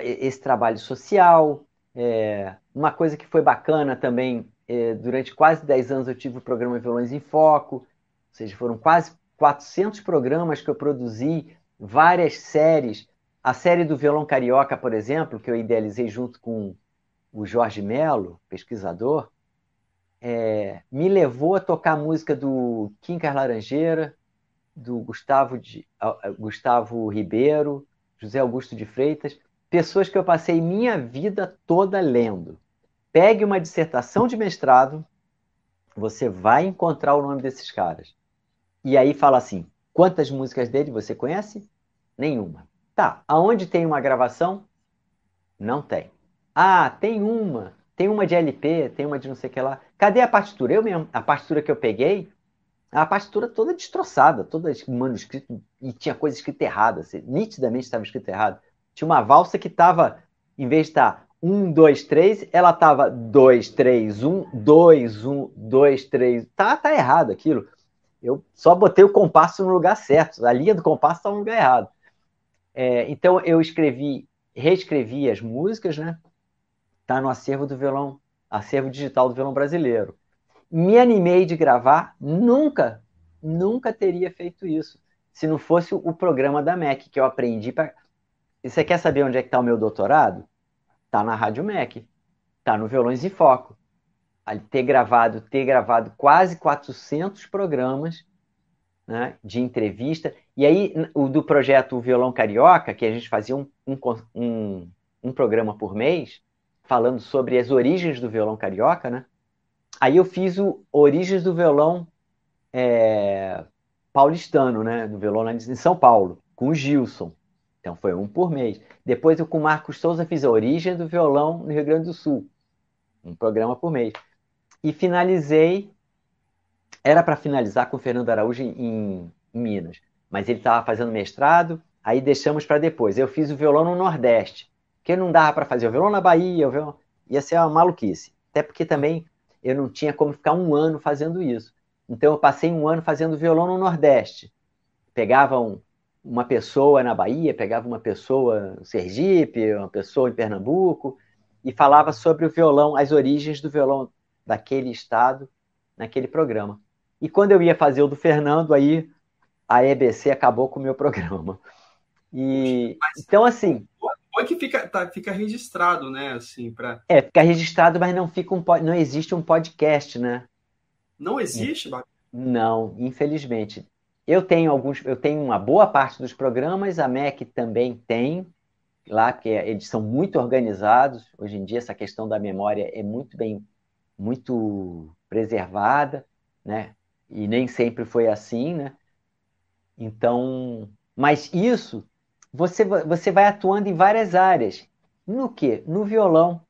esse trabalho social. É, uma coisa que foi bacana também, é, durante quase 10 anos eu tive o programa Violões em Foco, ou seja, foram quase 400 programas que eu produzi, várias séries. A série do Violão Carioca, por exemplo, que eu idealizei junto com o Jorge Melo, pesquisador, é, me levou a tocar música do Quincas Laranjeira, do Gustavo, de, Gustavo Ribeiro, José Augusto de Freitas, pessoas que eu passei minha vida toda lendo. Pegue uma dissertação de mestrado, você vai encontrar o nome desses caras. E aí fala assim: quantas músicas dele você conhece? Nenhuma. Tá, aonde tem uma gravação? Não tem. Ah, tem uma. Tem uma de LP, tem uma de não sei o que lá. Cadê a partitura? Eu mesmo, a partitura que eu peguei, a partitura toda destroçada, toda manuscrito, e tinha coisa escrita errada, assim, nitidamente estava escrito errado. Tinha uma valsa que estava, em vez de estar 1, 2, 3, ela estava 2, 3, 1, 2, 1, 2, 3. Tá, tá errado aquilo. Eu só botei o compasso no lugar certo, a linha do compasso está no lugar errado. É, então eu escrevi, reescrevi as músicas, né? Tá no acervo do violão, acervo digital do violão brasileiro me animei de gravar, nunca, nunca teria feito isso. Se não fosse o programa da MEC, que eu aprendi para. Você quer saber onde é que está o meu doutorado? Está na Rádio MEC. Está no Violões em Foco. Ter gravado, ter gravado quase 400 programas né, de entrevista. E aí, o do projeto Violão Carioca, que a gente fazia um, um, um, um programa por mês, falando sobre as origens do violão carioca, né? Aí eu fiz o Origens do Violão é, paulistano, né? Do violão em São Paulo, com o Gilson. Então foi um por mês. Depois eu com o Marcos Souza fiz a Origem do Violão no Rio Grande do Sul. Um programa por mês. E finalizei. Era para finalizar com o Fernando Araújo em, em Minas. Mas ele estava fazendo mestrado, aí deixamos para depois. Eu fiz o violão no Nordeste. Porque não dava para fazer o violão na Bahia, o violão... ia ser uma maluquice. Até porque também eu não tinha como ficar um ano fazendo isso. Então eu passei um ano fazendo violão no Nordeste. Pegava um, uma pessoa na Bahia, pegava uma pessoa no Sergipe, uma pessoa em Pernambuco, e falava sobre o violão, as origens do violão daquele estado, naquele programa. E quando eu ia fazer o do Fernando, aí a EBC acabou com o meu programa. E então assim, bom que fica, tá, fica registrado, né? Assim, pra... É, fica registrado, mas não fica um não existe um podcast, né? Não existe, é. Não, infelizmente. Eu tenho alguns, eu tenho uma boa parte dos programas, a MEC também tem lá, porque eles são muito organizados. Hoje em dia essa questão da memória é muito bem, muito preservada, né? E nem sempre foi assim, né? Então, mas isso você, você vai atuando em várias áreas. No que? No violão.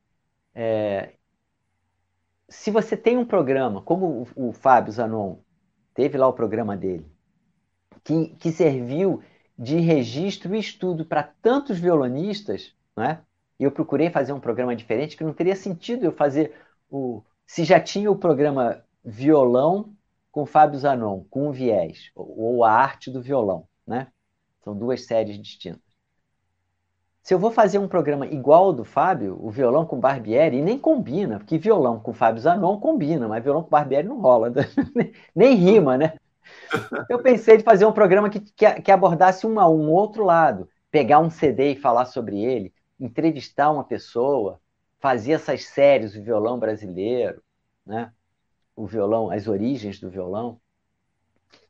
É, se você tem um programa, como o, o Fábio Zanon teve lá o programa dele, que, que serviu de registro e estudo para tantos violonistas, né? eu procurei fazer um programa diferente, que não teria sentido eu fazer o. Se já tinha o programa violão com Fábio Zanon, com o viés, ou a arte do violão, né? São duas séries distintas. Se eu vou fazer um programa igual ao do Fábio, o violão com Barbieri, e nem combina, porque violão com Fábio Zanon combina, mas violão com Barbieri não rola, nem rima, né? Eu pensei de fazer um programa que, que, que abordasse um, um outro lado, pegar um CD e falar sobre ele, entrevistar uma pessoa, fazer essas séries, o violão brasileiro, né? o violão, as origens do violão.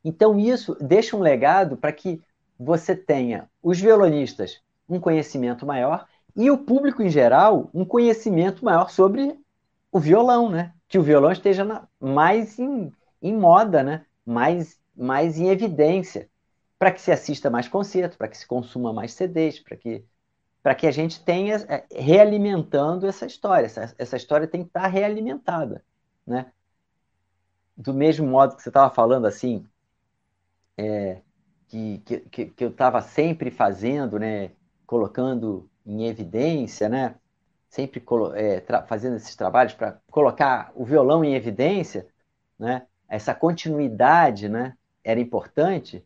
Então, isso deixa um legado para que você tenha os violonistas um conhecimento maior e o público em geral um conhecimento maior sobre o violão, né? Que o violão esteja na, mais em, em moda, né? Mais, mais em evidência, para que se assista mais concerto, para que se consuma mais CDs, para que para que a gente tenha é, realimentando essa história. Essa, essa história tem que estar realimentada, né? Do mesmo modo que você estava falando assim, é, que, que, que eu estava sempre fazendo, né? Colocando em evidência, né? Sempre é, fazendo esses trabalhos para colocar o violão em evidência, né? Essa continuidade, né? Era importante.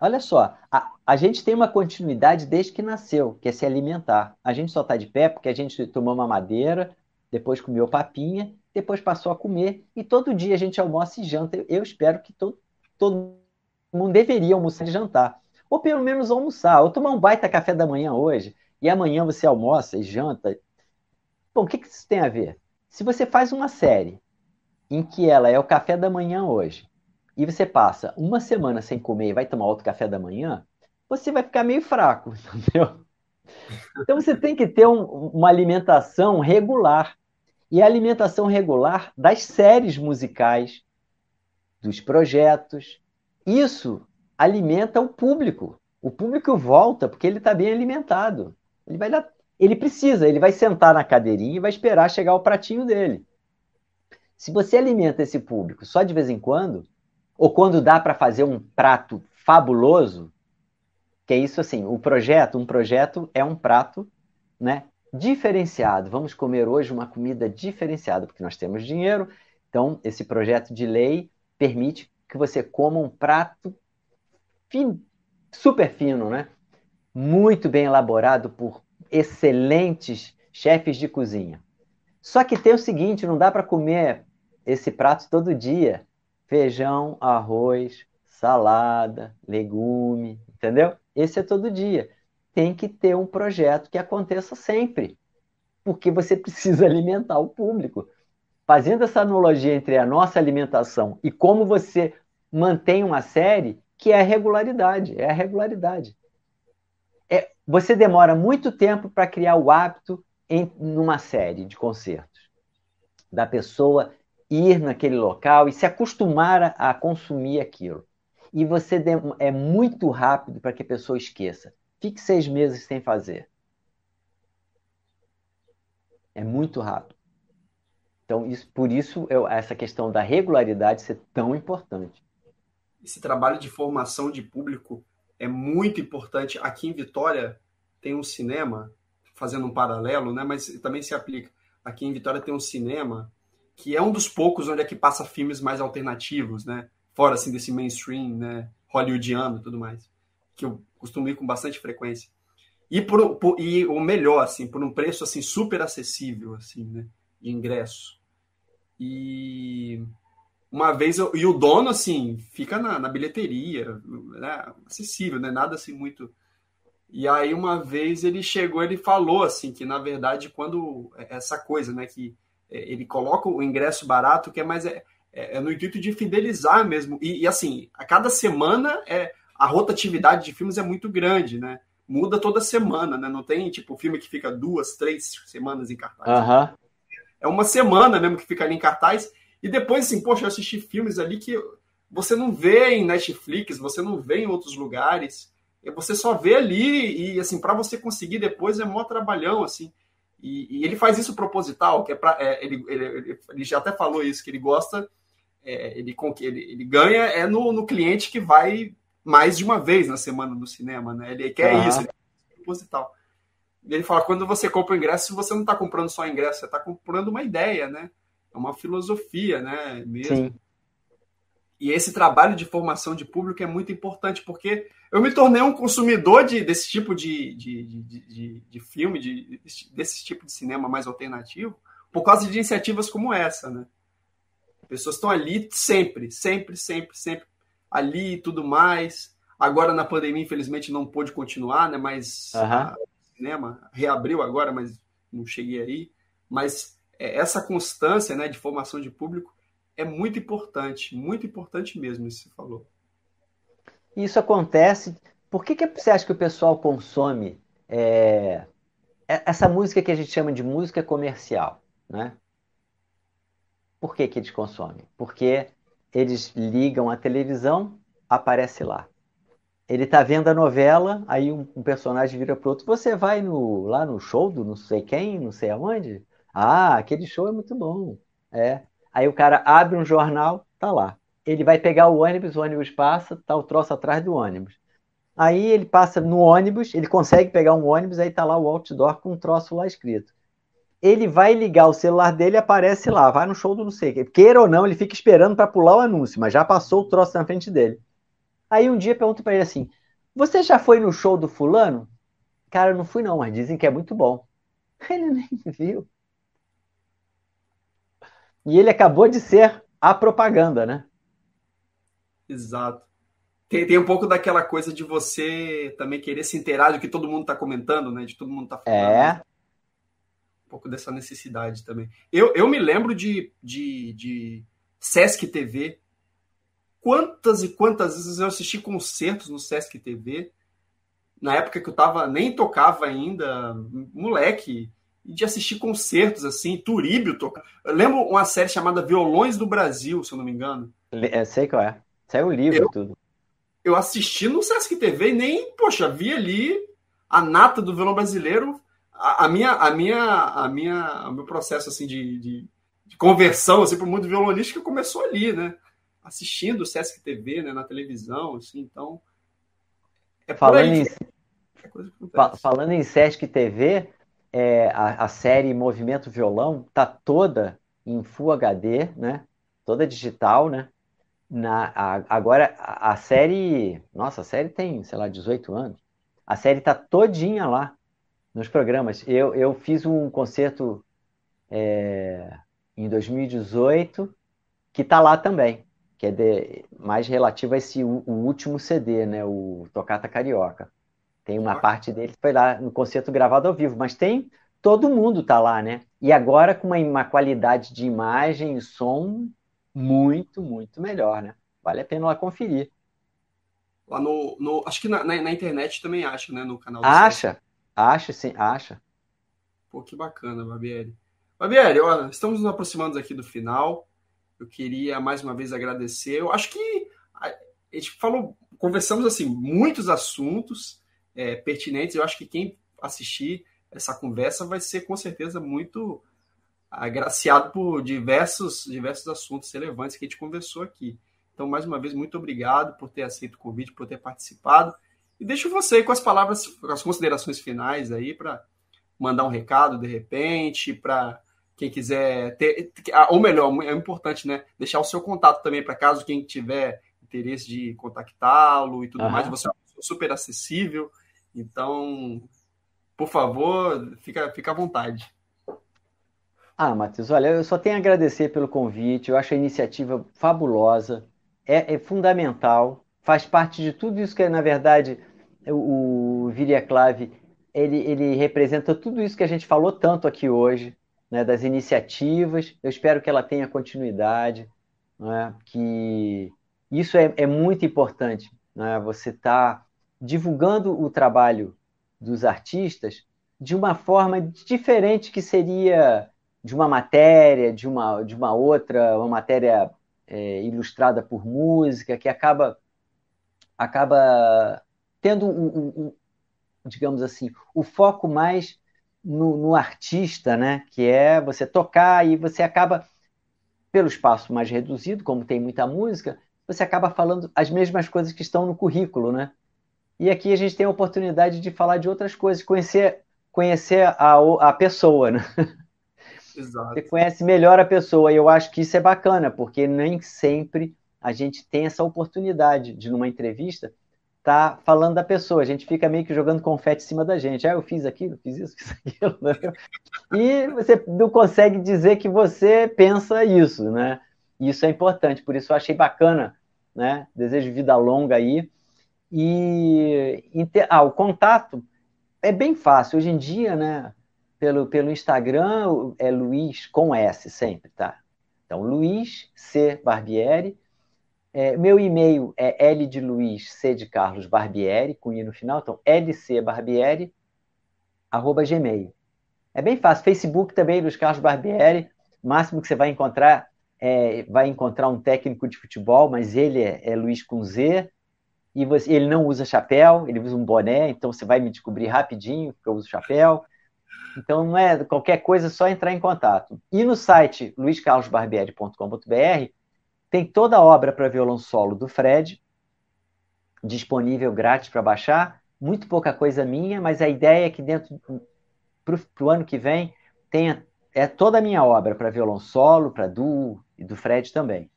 Olha só, a, a gente tem uma continuidade desde que nasceu, que é se alimentar. A gente só está de pé porque a gente tomou uma madeira, depois comeu papinha, depois passou a comer, e todo dia a gente almoça e janta. Eu espero que todo, todo mundo deveria almoçar e jantar. Ou pelo menos almoçar, ou tomar um baita café da manhã hoje, e amanhã você almoça e janta. Bom, o que, que isso tem a ver? Se você faz uma série em que ela é o café da manhã hoje, e você passa uma semana sem comer e vai tomar outro café da manhã, você vai ficar meio fraco, entendeu? Então você tem que ter um, uma alimentação regular. E a alimentação regular das séries musicais, dos projetos. Isso alimenta o público. O público volta porque ele está bem alimentado. Ele vai dar, ele precisa, ele vai sentar na cadeirinha e vai esperar chegar o pratinho dele. Se você alimenta esse público só de vez em quando, ou quando dá para fazer um prato fabuloso, que é isso assim, o projeto, um projeto é um prato, né, diferenciado. Vamos comer hoje uma comida diferenciada, porque nós temos dinheiro. Então, esse projeto de lei permite que você coma um prato fino, super fino, né? Muito bem elaborado por excelentes chefes de cozinha. Só que tem o seguinte, não dá para comer esse prato todo dia feijão, arroz, salada, legume, entendeu? Esse é todo dia. Tem que ter um projeto que aconteça sempre, porque você precisa alimentar o público. Fazendo essa analogia entre a nossa alimentação e como você mantém uma série, que é a regularidade, é a regularidade. É, você demora muito tempo para criar o hábito em numa série de concertos da pessoa ir naquele local e se acostumar a, a consumir aquilo. E você é muito rápido para que a pessoa esqueça. Fique seis meses sem fazer. É muito rápido. Então, isso, por isso, eu, essa questão da regularidade ser tão importante. Esse trabalho de formação de público é muito importante. Aqui em Vitória tem um cinema, fazendo um paralelo, né? mas também se aplica. Aqui em Vitória tem um cinema que é um dos poucos onde é que passa filmes mais alternativos, né? Fora assim desse mainstream, né? Hollywoodiano e tudo mais, que eu costumo ir com bastante frequência. E, por, por, e o melhor, assim, por um preço assim super acessível, assim, né? De ingresso. E uma vez eu, e o dono assim fica na, na bilheteria, né? acessível, né? Nada assim muito. E aí uma vez ele chegou, ele falou assim que na verdade quando essa coisa, né? Que é, ele coloca o ingresso barato, que é mais é, é, é no intuito de fidelizar mesmo. E, e, assim, a cada semana é a rotatividade de filmes é muito grande, né? Muda toda semana, né? Não tem tipo filme que fica duas, três semanas em cartaz. Uhum. É uma semana mesmo que fica ali em cartaz. E depois, assim, poxa, eu assisti filmes ali que você não vê em Netflix, você não vê em outros lugares. Você só vê ali e, assim, para você conseguir depois é mó trabalhão, assim. E, e, ele faz isso proposital, que é para é, ele, ele, ele, já até falou isso, que ele gosta, é, ele, ele, ele ganha é no, no cliente que vai mais de uma vez na semana no cinema, né? Ele quer isso, ele é proposital. E ele fala, quando você compra o ingresso, você não está comprando só ingresso, você está comprando uma ideia, né? É uma filosofia, né? Mesmo. Sim. e esse trabalho de formação de público é muito importante, porque eu me tornei um consumidor de, desse tipo de, de, de, de filme, de, desse tipo de cinema mais alternativo, por causa de iniciativas como essa, né? Pessoas estão ali sempre, sempre, sempre, sempre ali e tudo mais. Agora na pandemia, infelizmente, não pôde continuar, né? Mas uhum. o cinema reabriu agora, mas não cheguei aí. Mas essa constância, né, de formação de público é muito importante, muito importante mesmo, isso que você falou. Isso acontece. Por que, que você acha que o pessoal consome é, é, essa música que a gente chama de música comercial, né? Por que, que eles consomem? Porque eles ligam a televisão, aparece lá. Ele está vendo a novela, aí um, um personagem vira para outro. Você vai no, lá no show do não sei quem, não sei aonde? Ah, aquele show é muito bom. É. Aí o cara abre um jornal, tá lá. Ele vai pegar o ônibus, o ônibus passa, tá o troço atrás do ônibus. Aí ele passa no ônibus, ele consegue pegar um ônibus, aí tá lá o outdoor com um troço lá escrito ele vai ligar o celular dele aparece lá, vai no show do não sei Queira ou não, ele fica esperando para pular o anúncio, mas já passou o troço na frente dele. Aí um dia pergunto para ele assim: Você já foi no show do fulano? Cara, eu não fui não, mas dizem que é muito bom. Ele nem viu. E ele acabou de ser a propaganda, né? Exato. Tem, tem um pouco daquela coisa de você também querer se inteirar do que todo mundo está comentando, né? De todo mundo tá falando. É pouco dessa necessidade também. Eu, eu me lembro de, de, de Sesc TV. Quantas e quantas vezes eu assisti concertos no Sesc TV, na época que eu tava, nem tocava ainda, moleque, de assistir concertos assim, Turíbio toca. Eu lembro uma série chamada Violões do Brasil, se eu não me engano. É, sei qual é. Saiu o livro eu, tudo. Eu assisti no Sesc TV e nem, poxa, vi ali a nata do violão brasileiro a, minha, a minha, a minha, o meu processo assim de, de, de conversão assim para o mundo violonístico começou ali, né? Assistindo o Sesc TV, né, na televisão, assim, então é falando em, é falando em Sesc TV, é, a, a, série Movimento Violão tá toda em Full HD, né? Toda digital, né? Na, a, agora a, a, série, nossa, a série tem, sei lá, 18 anos. A série tá todinha lá nos programas. Eu, eu fiz um concerto é, em 2018 que está lá também, que é de, mais relativo a esse o, o, último CD, né, o Tocata Carioca. Tem uma parte dele que foi lá no concerto gravado ao vivo, mas tem todo mundo tá lá, né? E agora com uma, uma qualidade de imagem e som muito, muito melhor, né? Vale a pena lá conferir. Lá no, no acho que na, na, na internet também acha, né? No canal. Acha, Acha, sim, acha. Pô, que bacana, Barbieri. Barbieri, olha, estamos nos aproximando aqui do final. Eu queria mais uma vez agradecer. Eu acho que a gente falou, conversamos assim, muitos assuntos é, pertinentes. Eu acho que quem assistir essa conversa vai ser com certeza muito agraciado por diversos, diversos assuntos relevantes que a gente conversou aqui. Então, mais uma vez, muito obrigado por ter aceito o convite, por ter participado. E deixo você com as palavras, com as considerações finais aí para mandar um recado de repente, para quem quiser ter, ou melhor, é importante, né, deixar o seu contato também para caso quem tiver interesse de contactá-lo e tudo uhum. mais, você é super acessível. Então, por favor, fica, fica à vontade. Ah, Matheus, olha, eu só tenho a agradecer pelo convite, eu acho a iniciativa fabulosa, é, é fundamental, faz parte de tudo isso que, na verdade, o, o Viriaclave ele, ele representa tudo isso que a gente falou tanto aqui hoje, né, das iniciativas. Eu espero que ela tenha continuidade, né, que isso é, é muito importante. Né, você está divulgando o trabalho dos artistas de uma forma diferente que seria de uma matéria, de uma, de uma outra, uma matéria é, ilustrada por música, que acaba, acaba tendo, um, um, digamos assim, o foco mais no, no, artista, né? Que é você tocar e você acaba, pelo espaço mais reduzido, como tem muita música, você acaba falando as mesmas coisas que estão no currículo, né? E aqui a gente tem a oportunidade de falar de outras coisas, conhecer, conhecer a, a pessoa, né? Exato. Você conhece melhor a pessoa, e eu acho que isso é bacana, porque nem sempre a gente tem essa oportunidade de, numa entrevista, tá falando da pessoa. A gente fica meio que jogando confete em cima da gente. Ah, eu fiz aquilo, fiz isso, fiz aquilo. Né? E você não consegue dizer que você pensa isso, né? Isso é importante. Por isso eu achei bacana, né? Desejo vida longa aí. E ah, o contato é bem fácil. Hoje em dia, né? Pelo, pelo Instagram é Luiz com S sempre, tá? Então, Luiz C. Barbieri. É, meu e-mail é L de Luiz, C de Carlos Barbieri, com I no final, então lcbarbieri, arroba gmail. É bem fácil. Facebook também, Luiz Carlos Barbieri. Máximo que você vai encontrar é, vai encontrar um técnico de futebol, mas ele é, é Luiz com Z, e você, ele não usa chapéu, ele usa um boné, então você vai me descobrir rapidinho que eu uso chapéu. Então não é qualquer coisa, é só entrar em contato. E no site luiscarlosbarbieri.com.br tem toda a obra para violão solo do Fred, disponível grátis para baixar. Muito pouca coisa minha, mas a ideia é que dentro para o ano que vem tenha é toda a minha obra para violão solo, para duo e do Fred também.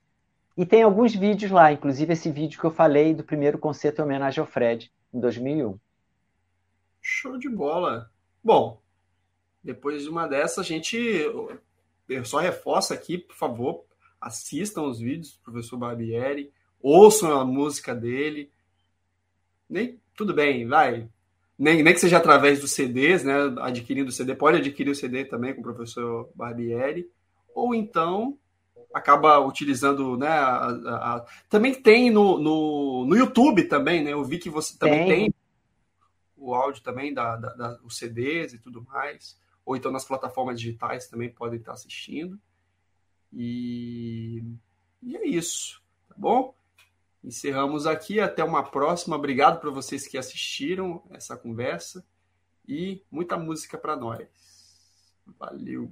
E tem alguns vídeos lá, inclusive esse vídeo que eu falei do primeiro concerto em homenagem ao Fred, em 2001. Show de bola. Bom, depois de uma dessa, a gente eu só reforça aqui, por favor, assistam os vídeos do professor Barbieri, ouçam a música dele. Nem, tudo bem, vai. Nem, nem que seja através dos CDs, né? Adquirindo o CD, pode adquirir o CD também com o professor Barbieri. Ou então acaba utilizando, né? A, a. Também tem no, no, no YouTube também, né? Eu vi que você também tem, tem o áudio também da, da, da, os CDs e tudo mais. Ou então nas plataformas digitais também podem estar assistindo. E, e é isso, tá bom? Encerramos aqui, até uma próxima. Obrigado para vocês que assistiram essa conversa e muita música para nós. Valeu!